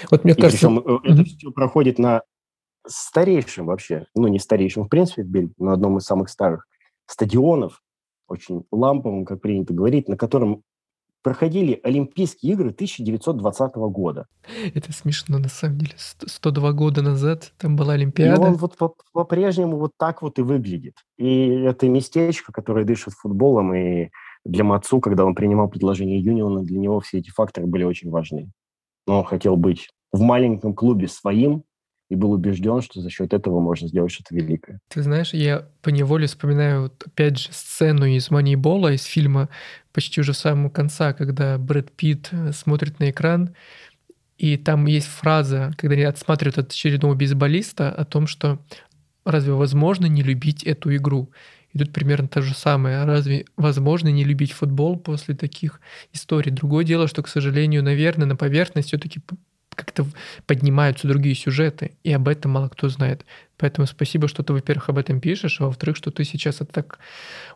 S2: Вот мне и кажется... Причем mm-hmm. это все проходит на старейшем вообще, ну не старейшем в принципе в Бельгии, но одном из самых старых стадионов, очень ламповым, как принято говорить, на котором проходили Олимпийские игры 1920 года.
S1: Это смешно, на самом деле. 102 года назад там была Олимпиада.
S2: И он вот по-прежнему вот так вот и выглядит. И это местечко, которое дышит футболом, и для Мацу, когда он принимал предложение Юниона, для него все эти факторы были очень важны. Но он хотел быть в маленьком клубе своим, и был убежден, что за счет этого можно сделать что-то великое.
S1: Ты знаешь, я по неволе вспоминаю, вот, опять же, сцену из «Манибола», из фильма почти уже самого конца, когда Брэд Питт э, смотрит на экран, и там есть фраза, когда они отсматривают от очередного бейсболиста о том, что разве возможно не любить эту игру? И тут примерно то же самое. Разве возможно не любить футбол после таких историй? Другое дело, что, к сожалению, наверное, на поверхность все-таки как-то поднимаются другие сюжеты, и об этом мало кто знает. Поэтому спасибо, что ты, во-первых, об этом пишешь, а во-вторых, что ты сейчас это так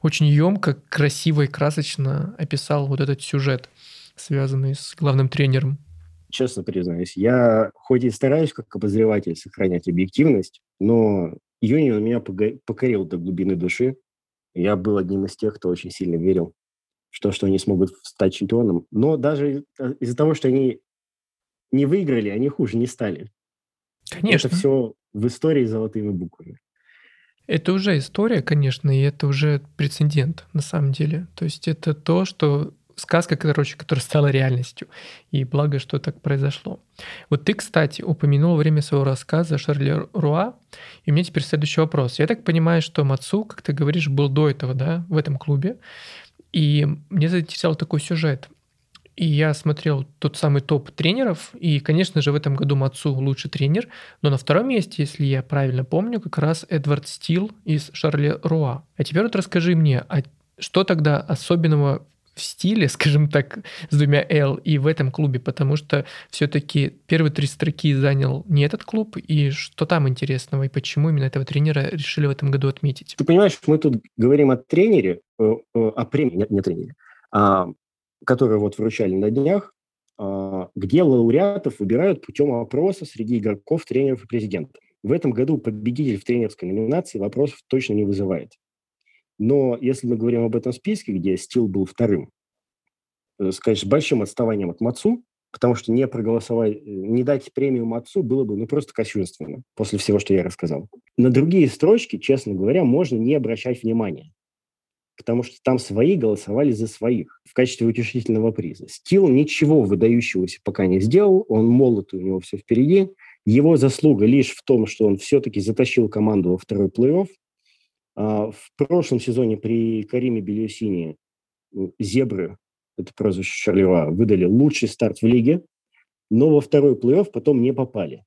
S1: очень емко, красиво и красочно описал вот этот сюжет, связанный с главным тренером.
S2: Честно признаюсь, я хоть и стараюсь как обозреватель сохранять объективность, но Юнион меня покорил до глубины души. Я был одним из тех, кто очень сильно верил в то, что они смогут стать чемпионом. Но даже из-за того, что они не выиграли, они хуже не стали.
S1: Конечно.
S2: Это все в истории золотыми буквами.
S1: Это уже история, конечно, и это уже прецедент на самом деле. То есть это то, что сказка, короче, которая стала реальностью. И благо, что так произошло. Вот ты, кстати, упомянул во время своего рассказа Шарли Руа, и у меня теперь следующий вопрос. Я так понимаю, что Мацу, как ты говоришь, был до этого, да, в этом клубе. И мне заинтересовал такой сюжет. И я смотрел тот самый топ тренеров, и, конечно же, в этом году Мацу лучший тренер, но на втором месте, если я правильно помню, как раз Эдвард Стил из Шарли Руа. А теперь вот расскажи мне, а что тогда особенного в стиле, скажем так, с двумя L и в этом клубе, потому что все-таки первые три строки занял не этот клуб, и что там интересного, и почему именно этого тренера решили в этом году отметить?
S2: Ты понимаешь, мы тут говорим о тренере, э, э, о премии, нет, не тренере, а, которые вот вручали на днях, а, где лауреатов выбирают путем опроса среди игроков, тренеров и президентов. В этом году победитель в тренерской номинации вопросов точно не вызывает. Но если мы говорим об этом списке, где Стил был вторым, э, сказать, с большим отставанием от Мацу, потому что не проголосовать, э, не дать премию Мацу было бы ну, просто кощунственно после всего, что я рассказал. На другие строчки, честно говоря, можно не обращать внимания, потому что там свои голосовали за своих в качестве утешительного приза. Стил ничего выдающегося пока не сделал, он молод, у него все впереди. Его заслуга лишь в том, что он все-таки затащил команду во второй плей-офф, а, в прошлом сезоне при Кариме Бельюсине «Зебры», это прозвище Шарлева, выдали лучший старт в лиге, но во второй плей-офф потом не попали.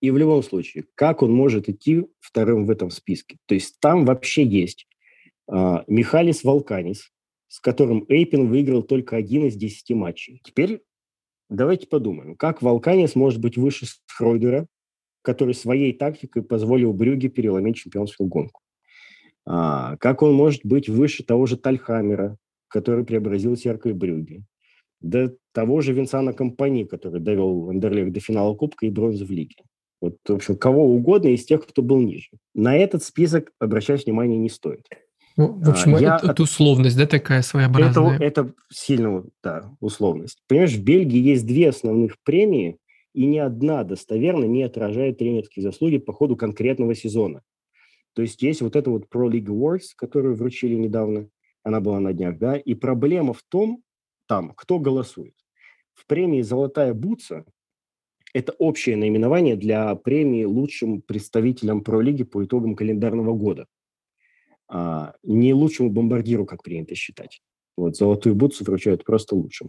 S2: И в любом случае, как он может идти вторым в этом списке? То есть там вообще есть Михалис Волканис, с которым Эйпин выиграл только один из десяти матчей. Теперь давайте подумаем, как Волканис может быть выше Схройдера, который своей тактикой позволил Брюге переломить чемпионскую гонку. А, как он может быть выше того же Тальхамера, который преобразил Серкой Брюги, до того же Винсана Компани, который довел Андерлех до финала Кубка и бронзы в лиге. Вот, в общем, кого угодно из тех, кто был ниже. На этот список обращать внимание не стоит.
S1: Ну, в общем, а, это, я... это условность, да, такая своеобразная?
S2: Это, это сильно, да, условность. Понимаешь, в Бельгии есть две основных премии, и ни одна достоверно не отражает тренерские заслуги по ходу конкретного сезона. То есть есть вот это вот Pro League Awards, которую вручили недавно, она была на днях, да, и проблема в том, там, кто голосует. В премии «Золотая бутса» это общее наименование для премии лучшим представителям Про-лиги по итогам календарного года. А, не лучшему бомбардиру, как принято считать. Вот «Золотую бутсу» вручают просто лучшим.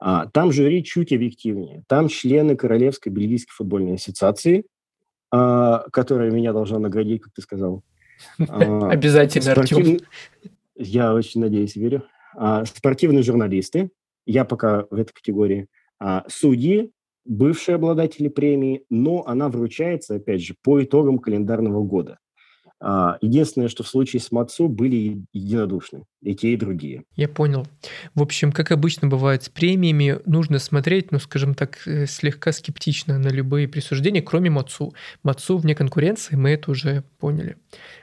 S2: А, там жюри чуть объективнее. Там члены Королевской бельгийской футбольной ассоциации, а, которая меня должна наградить, как ты сказал.
S1: А, Обязательно, Артем.
S2: Я очень надеюсь, верю. А, спортивные журналисты, я пока в этой категории. Судьи, бывшие обладатели премии, но она вручается, опять же, по итогам календарного года. А, единственное, что в случае с Мацу были единодушны, и те, и другие.
S1: Я понял. В общем, как обычно бывает с премиями, нужно смотреть, ну, скажем так, э, слегка скептично на любые присуждения, кроме Мацу. Мацу вне конкуренции, мы это уже поняли.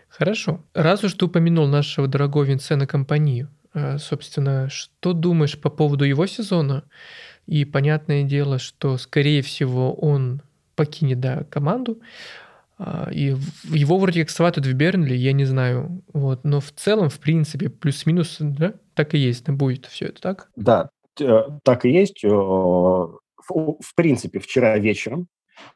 S1: Хорошо. Раз уж ты упомянул нашего дорогого Винсена компанию, э, собственно, что думаешь по поводу его сезона? И понятное дело, что, скорее всего, он покинет да, команду. А, и его вроде как сватают в Бернли, я не знаю. Вот. Но в целом, в принципе, плюс-минус, да, так и есть, будет все это, так?
S2: Да, э, так и есть. Э, в принципе, вчера вечером,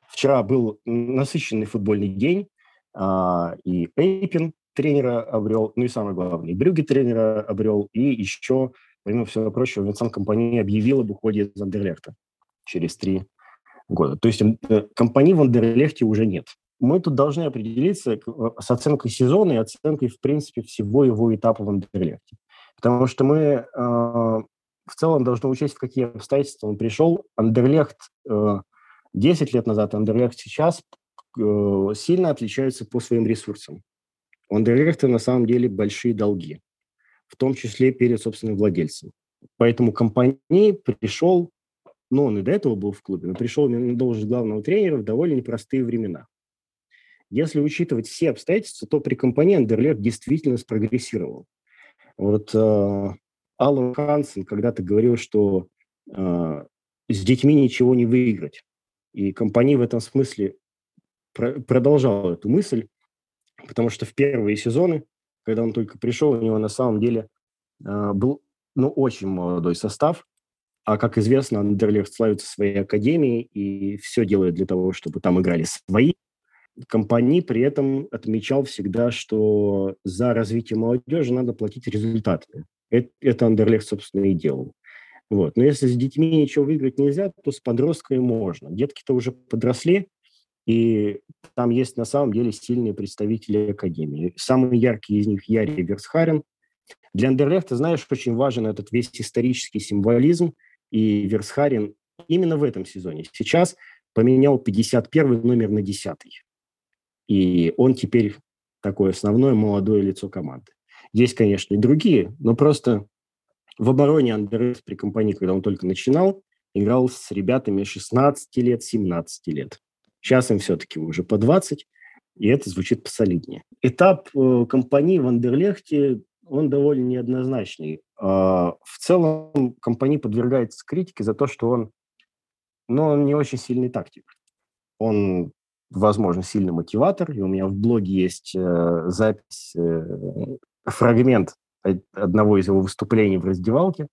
S2: вчера был насыщенный футбольный день, а, и Эйпин тренера обрел, ну и самое главное, Брюги тренера обрел, и еще, помимо всего прочего, Винсан Компания объявил об уходе из Андерлехта через три года. То есть э, компании в Андерлехте уже нет мы тут должны определиться э, с оценкой сезона и оценкой, в принципе, всего его этапа в Андерлехте. Потому что мы э, в целом должны учесть, в какие обстоятельства он пришел. Андерлехт э, 10 лет назад, Андерлехт сейчас э, сильно отличаются по своим ресурсам. У Андерлехта на самом деле большие долги, в том числе перед собственным владельцем. Поэтому компании пришел, ну, он и до этого был в клубе, но пришел на должность главного тренера в довольно непростые времена. Если учитывать все обстоятельства, то при компании Андерлех действительно спрогрессировал. Вот э, Аллан Хансен когда-то говорил, что э, с детьми ничего не выиграть. И компания в этом смысле про- продолжала эту мысль, потому что в первые сезоны, когда он только пришел, у него на самом деле э, был ну, очень молодой состав, а, как известно, Андерлехт славится своей академией и все делает для того, чтобы там играли свои. Компании при этом отмечал всегда, что за развитие молодежи надо платить результатами. Это, это Андерлехт, собственно, и делал. Вот. Но если с детьми ничего выиграть нельзя, то с подростками можно. Детки-то уже подросли, и там есть на самом деле сильные представители Академии. Самый яркий из них Яри Версхарен. Для Андерлехта, знаешь, очень важен этот весь исторический символизм, и Версхарен именно в этом сезоне сейчас поменял 51 номер на 10 И он теперь такое основное молодое лицо команды. Есть, конечно, и другие, но просто в обороне Андерс при компании, когда он только начинал, играл с ребятами 16 лет, 17 лет. Сейчас им все-таки уже по 20, и это звучит посолиднее. Этап э, компании в Андерлехте, он довольно неоднозначный. Э, в целом компания подвергается критике за то, что он, ну, он не очень сильный тактик. Он, возможно, сильный мотиватор, и у меня в блоге есть э, запись, э, фрагмент одного из его выступлений в раздевалке.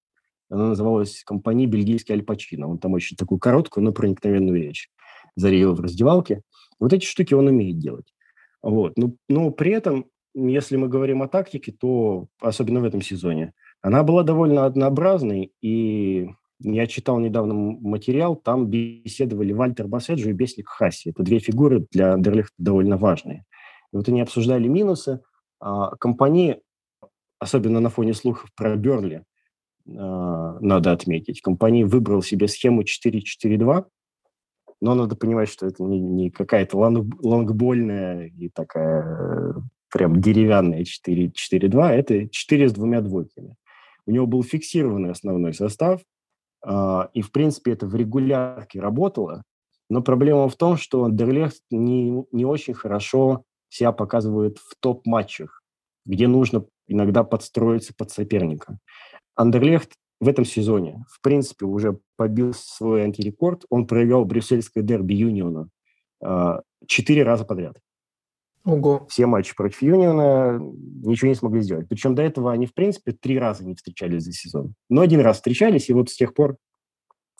S2: Она называлась «Компания бельгийский Альпачино». Он там очень такую короткую, но проникновенную речь зарядил в раздевалке. Вот эти штуки он умеет делать. Вот. Но, но при этом, если мы говорим о тактике, то, особенно в этом сезоне, она была довольно однообразной, и я читал недавно материал, там беседовали Вальтер Басседжо и Бесник Хасси. Это две фигуры для Андерлехта довольно важные. И вот они обсуждали минусы. А, компании особенно на фоне слухов про Берли, а, надо отметить. Компания выбрал себе схему 4-4-2, но надо понимать, что это не, не какая-то лонг, лонгбольная и такая прям деревянная 4-4-2, это 4 с двумя двойками. У него был фиксированный основной состав, и, в принципе, это в регулярке работало, но проблема в том, что Андерлехт не, не очень хорошо себя показывает в топ-матчах, где нужно иногда подстроиться под соперника. Андерлехт в этом сезоне, в принципе, уже побил свой антирекорд. Он проиграл брюссельское дерби Юниона а, четыре раза подряд.
S1: Ого.
S2: Все матчи против Юниона ничего не смогли сделать. Причем до этого они, в принципе, три раза не встречались за сезон. Но один раз встречались, и вот с тех пор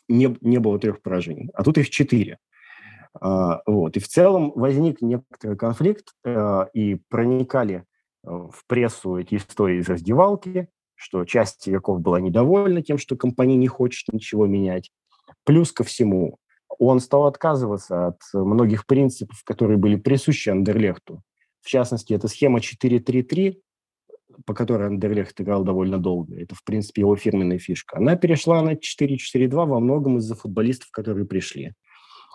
S2: не, не было трех поражений. А тут их четыре. А, вот. И в целом возник некоторый конфликт, а, и проникали Э, в прессу эти истории из раздевалки, что часть игроков была недовольна тем, что компания не хочет ничего менять. Плюс ко всему, он стал отказываться от многих принципов, которые были присущи Андерлехту. В частности, это схема 4-3-3, по которой Андерлехт играл довольно долго. Это, в принципе, его фирменная фишка. Она перешла на 4-4-2 во многом из-за футболистов, которые пришли.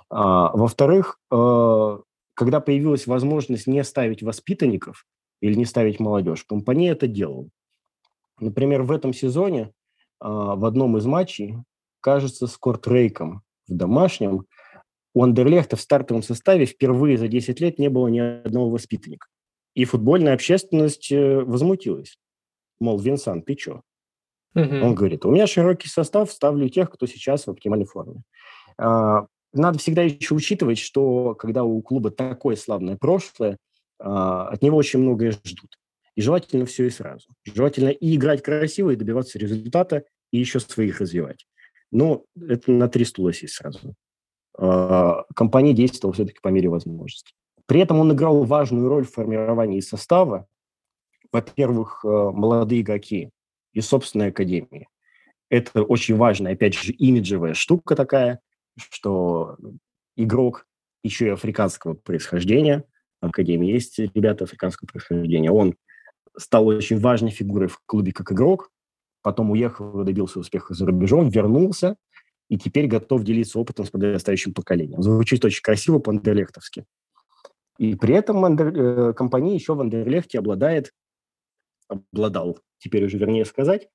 S2: А, во-вторых, э, когда появилась возможность не ставить воспитанников, или не ставить молодежь. Компания это делал. Например, в этом сезоне а, в одном из матчей, кажется, с Кортрейком в домашнем, у Андерлехта в стартовом составе впервые за 10 лет не было ни одного воспитанника. И футбольная общественность э, возмутилась. Мол, Винсан, ты чё? Угу. Он говорит, у меня широкий состав, ставлю тех, кто сейчас в оптимальной форме. А, надо всегда еще учитывать, что когда у клуба такое славное прошлое, а, от него очень многое ждут. И желательно все и сразу. Желательно и играть красиво, и добиваться результата, и еще своих развивать. Но это на три стула сесть сразу. А, компания действовала все-таки по мере возможности. При этом он играл важную роль в формировании состава. Во-первых, а, молодые игроки и собственной академии. Это очень важная, опять же, имиджевая штука такая, что игрок еще и африканского происхождения – Академии. Есть ребята африканского происхождения. Он стал очень важной фигурой в клубе как игрок, потом уехал, добился успеха за рубежом, вернулся и теперь готов делиться опытом с подрастающим поколением. Звучит очень красиво по-андерлехтовски. И при этом Андер... Э, компания еще в Андерлехте обладает, обладал, теперь уже вернее сказать,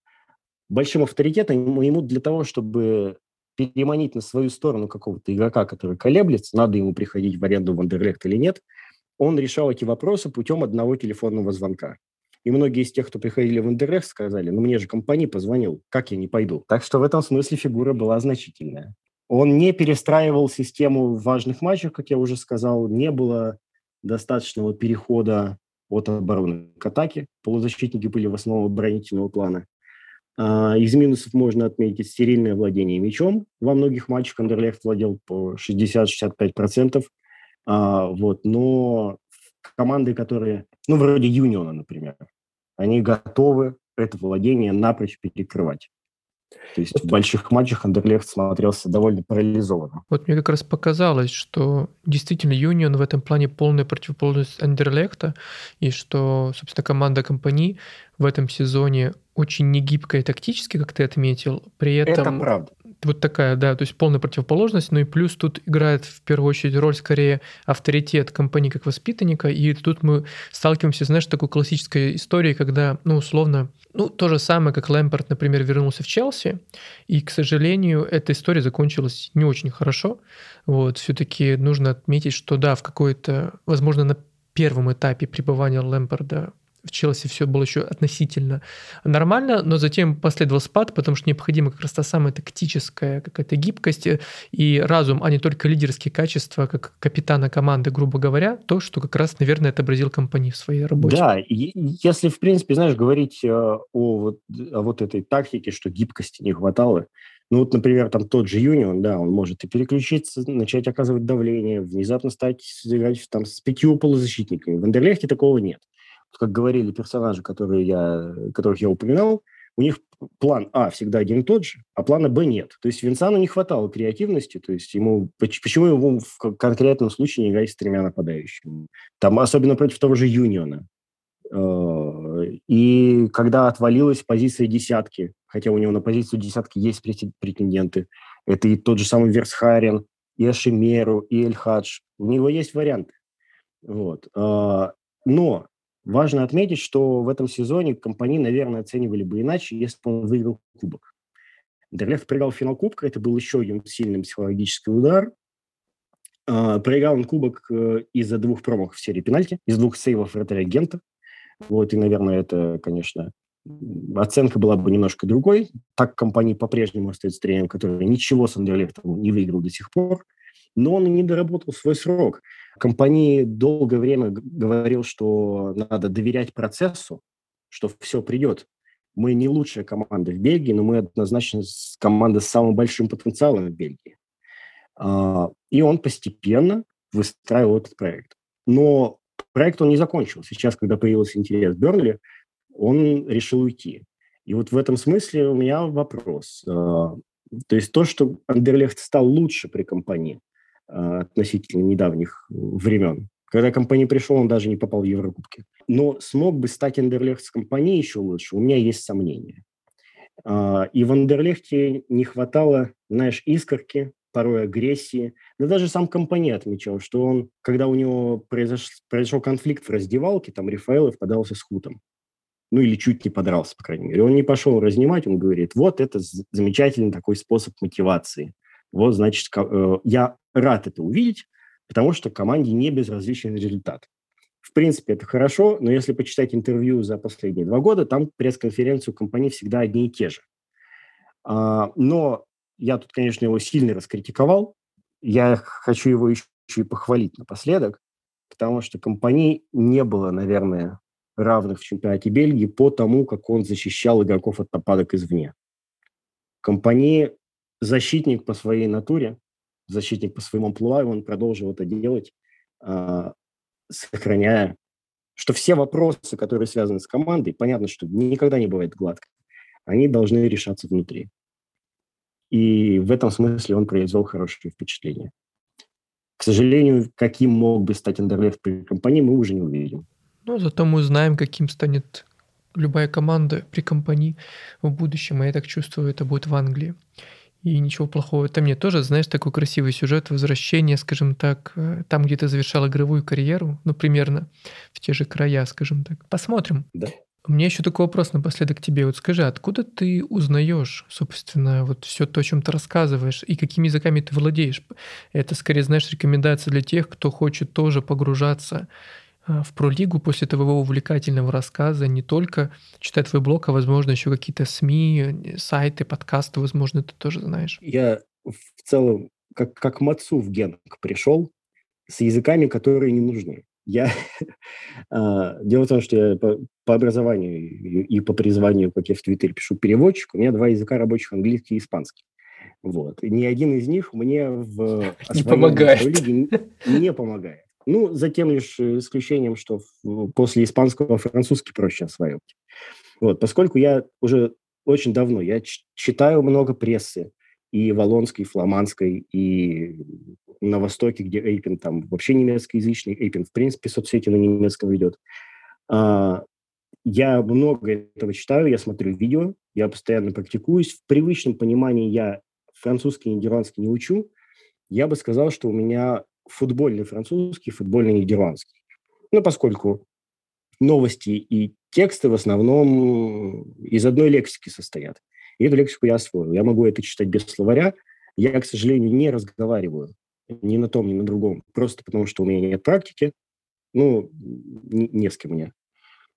S2: большим авторитетом ему для того, чтобы переманить на свою сторону какого-то игрока, который колеблется, надо ему приходить в аренду в Андерлехт или нет – он решал эти вопросы путем одного телефонного звонка. И многие из тех, кто приходили в НДРФ, сказали, ну мне же компания позвонил, как я не пойду? Так что в этом смысле фигура была значительная. Он не перестраивал систему в важных матчах, как я уже сказал, не было достаточного перехода от обороны к атаке. Полузащитники были в основном оборонительного плана. А, из минусов можно отметить стерильное владение мячом. Во многих матчах Андерлехт владел по 60-65%. А, вот, но команды, которые, ну, вроде Юниона, например, они готовы это владение напрочь перекрывать. То есть в больших матчах Андерлехт смотрелся довольно парализованно.
S1: Вот мне как раз показалось, что действительно Юнион в этом плане полная противоположность Андерлехта, и что, собственно, команда компании в этом сезоне очень негибкая тактически, как ты отметил. При этом...
S2: Это правда
S1: вот такая, да, то есть полная противоположность, ну и плюс тут играет в первую очередь роль скорее авторитет компании как воспитанника, и тут мы сталкиваемся, знаешь, с такой классической историей, когда, ну, условно, ну, то же самое, как Лэмпорт, например, вернулся в Челси, и, к сожалению, эта история закончилась не очень хорошо, вот, все-таки нужно отметить, что да, в какой-то, возможно, на первом этапе пребывания Лэмпорда в Челси все было еще относительно нормально, но затем последовал спад, потому что необходима как раз та самая тактическая какая-то гибкость и разум, а не только лидерские качества, как капитана команды, грубо говоря, то, что как раз, наверное, отобразил компании в своей работе.
S2: Да, если, в принципе, знаешь, говорить э, о вот, о вот этой тактике, что гибкости не хватало, ну вот, например, там тот же Юнион, да, он может и переключиться, начать оказывать давление, внезапно стать играть там с пятью полузащитниками. В Андерлехте такого нет как говорили персонажи, которые я, которых я упоминал, у них план А всегда один и тот же, а плана Б нет. То есть Винсану не хватало креативности, то есть ему почему ему в конкретном случае не играть с тремя нападающими? Там особенно против того же Юниона. Э, и когда отвалилась позиция десятки, хотя у него на позицию десятки есть претенденты, это и тот же самый Версхарен, и Ашимеру, и Эльхадж, у него есть варианты. Вот. Э, но Важно отметить, что в этом сезоне компании, наверное, оценивали бы иначе, если бы он выиграл кубок. Дерлев проиграл финал кубка, это был еще один сильный психологический удар. Uh, проиграл он кубок uh, из-за двух промахов в серии пенальти, из двух сейвов вратаря агента. Вот, и, наверное, это, конечно, оценка была бы немножко другой. Так компания по-прежнему остается тренером, который ничего с Андерлехтом не выиграл до сих пор. Но он и не доработал свой срок. Компании долгое время говорил, что надо доверять процессу, что все придет. Мы не лучшая команда в Бельгии, но мы однозначно команда с самым большим потенциалом в Бельгии. А, и он постепенно выстраивал этот проект. Но проект он не закончил. Сейчас, когда появился интерес Бернли, он решил уйти. И вот в этом смысле у меня вопрос. А, то есть то, что Андерлехт стал лучше при компании, относительно недавних времен. Когда компания пришел, он даже не попал в Еврокубки. Но смог бы стать Андерлехт с компанией еще лучше, у меня есть сомнения. А, и в Андерлехте не хватало, знаешь, искорки, порой агрессии. Да даже сам компания отмечал, что он, когда у него произош... произошел конфликт в раздевалке, там Рафаэлов подался с хутом. Ну или чуть не подрался, по крайней мере. Он не пошел разнимать, он говорит, вот это замечательный такой способ мотивации. Вот, значит, э, я рад это увидеть, потому что команде не безразличен результат. В принципе, это хорошо, но если почитать интервью за последние два года, там пресс-конференцию компании всегда одни и те же. А, но я тут, конечно, его сильно раскритиковал. Я хочу его еще и похвалить напоследок, потому что компании не было, наверное, равных в чемпионате Бельгии по тому, как он защищал игроков от нападок извне. Компании защитник по своей натуре, защитник по своему амплуа, он продолжил это делать, а, сохраняя, что все вопросы, которые связаны с командой, понятно, что никогда не бывает гладко, они должны решаться внутри. И в этом смысле он произвел хорошее впечатление. К сожалению, каким мог бы стать Андерлехт при компании, мы уже не увидим.
S1: Ну, зато мы узнаем, каким станет любая команда при компании в будущем. А я так чувствую, это будет в Англии и ничего плохого. Это мне тоже, знаешь, такой красивый сюжет возвращения, скажем так, э, там, где ты завершал игровую карьеру, ну, примерно в те же края, скажем так. Посмотрим.
S2: Да.
S1: У меня еще такой вопрос напоследок к тебе. Вот скажи, откуда ты узнаешь, собственно, вот все то, о чем ты рассказываешь, и какими языками ты владеешь? Это, скорее, знаешь, рекомендация для тех, кто хочет тоже погружаться в пролигу после твоего увлекательного рассказа, не только читать твой блог, а, возможно, еще какие-то СМИ, сайты, подкасты, возможно, ты тоже знаешь.
S2: Я в целом как, как мацу в генг пришел с языками, которые не нужны. Я... А, дело в том, что я по, по образованию и по призванию, как я в Твиттере пишу, переводчик, у меня два языка рабочих, английский и испанский. Вот. И ни один из них мне в
S1: не помогает.
S2: Не помогает. Ну, за тем лишь исключением, что после испанского французский проще осваивать. Вот, поскольку я уже очень давно, я читаю много прессы, и Волонской, и Фламандской, и на Востоке, где Эйпин там вообще немецкоязычный, Эйпин в принципе соцсети на немецком ведет. А, я много этого читаю, я смотрю видео, я постоянно практикуюсь. В привычном понимании я французский и нидерландский не учу. Я бы сказал, что у меня футбольный французский, футбольный нидерландский. Ну, поскольку новости и тексты в основном из одной лексики состоят. И эту лексику я освоил. Я могу это читать без словаря. Я, к сожалению, не разговариваю ни на том, ни на другом, просто потому что у меня нет практики. Ну, не с кем мне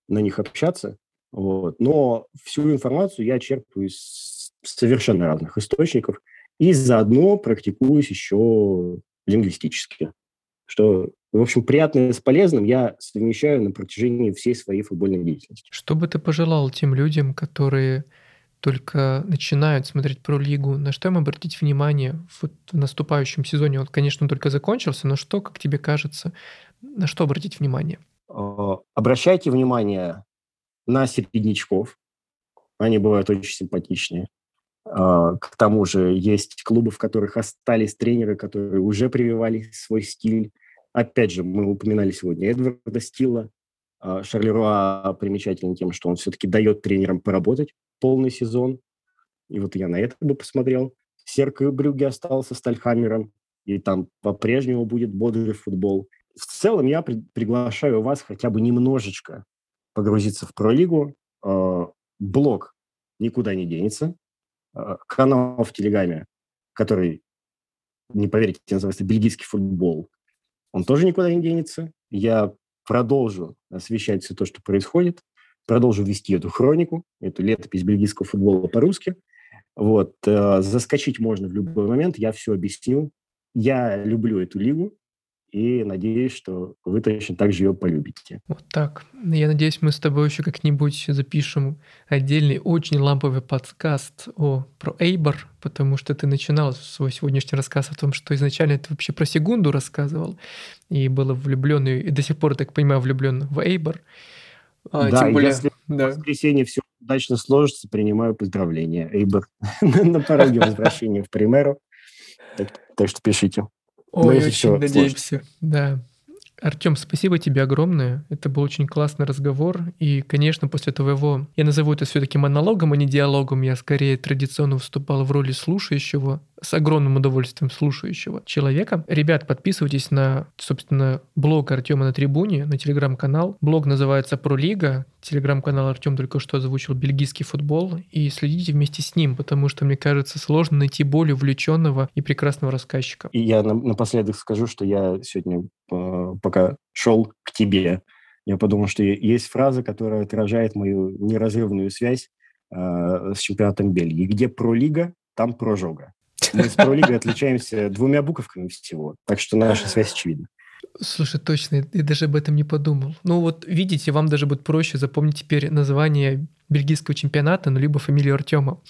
S2: на них общаться. Вот. Но всю информацию я черпаю из совершенно разных источников и заодно практикуюсь еще лингвистически. Что, в общем, приятное с полезным я совмещаю на протяжении всей своей футбольной деятельности.
S1: Что бы ты пожелал тем людям, которые только начинают смотреть про лигу, на что им обратить внимание в, в наступающем сезоне? Он, конечно, только закончился, но что, как тебе кажется, на что обратить внимание?
S2: А, обращайте внимание на середнячков. Они бывают очень симпатичные. А, к тому же есть клубы, в которых остались тренеры, которые уже прививали свой стиль. Опять же, мы упоминали сегодня Эдварда Стила. А, Шарлеруа примечателен тем, что он все-таки дает тренерам поработать полный сезон. И вот я на это бы посмотрел. Серка Брюге остался с Тальхаммером, и там по-прежнему будет бодрый футбол. В целом я при- приглашаю вас хотя бы немножечко погрузиться в пролигу. Э, блог никуда не денется. Э, канал в Телеграме, который, не поверите, называется «Бельгийский футбол», он тоже никуда не денется. Я продолжу освещать все то, что происходит продолжу вести эту хронику, эту летопись бельгийского футбола по-русски. Вот, э, заскочить можно в любой момент, я все объясню. Я люблю эту лигу, и надеюсь, что вы точно так же ее полюбите.
S1: Вот так. Я надеюсь, мы с тобой еще как-нибудь запишем отдельный очень ламповый подкаст о, про Эйбор, потому что ты начинал свой сегодняшний рассказ о том, что изначально ты вообще про Сегунду рассказывал, и был влюблен, и до сих пор, так понимаю, влюблен в Эйбор.
S2: А, да, тем более, если да. в воскресенье все удачно сложится, принимаю поздравления. Эйбер на пороге возвращения в Примеру. Так, что пишите.
S1: Ой, очень надеемся. Да. Артем, спасибо тебе огромное. Это был очень классный разговор. И, конечно, после твоего, я назову это все-таки монологом, а не диалогом, я скорее традиционно выступал в роли слушающего, с огромным удовольствием слушающего человека. Ребят, подписывайтесь на, собственно, блог Артема на трибуне, на телеграм-канал. Блог называется «Пролига». Телеграм-канал Артем только что озвучил «Бельгийский футбол». И следите вместе с ним, потому что, мне кажется, сложно найти более увлеченного и прекрасного рассказчика.
S2: И я напоследок скажу, что я сегодня, э, пока шел к тебе, я подумал, что есть фраза, которая отражает мою неразрывную связь э, с чемпионатом Бельгии. Где пролига, там прожога. Мы с Пролигой отличаемся двумя буковками всего, так что наша связь очевидна.
S1: Слушай, точно, я даже об этом не подумал. Ну вот, видите, вам даже будет проще запомнить теперь название бельгийского чемпионата, ну, либо фамилию Артема.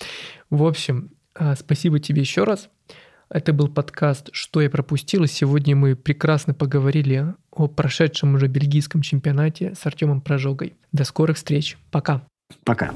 S1: В общем, а, спасибо тебе еще раз. Это был подкаст «Что я пропустил?» и сегодня мы прекрасно поговорили о прошедшем уже бельгийском чемпионате с Артемом Прожогой. До скорых встреч. Пока.
S2: Пока.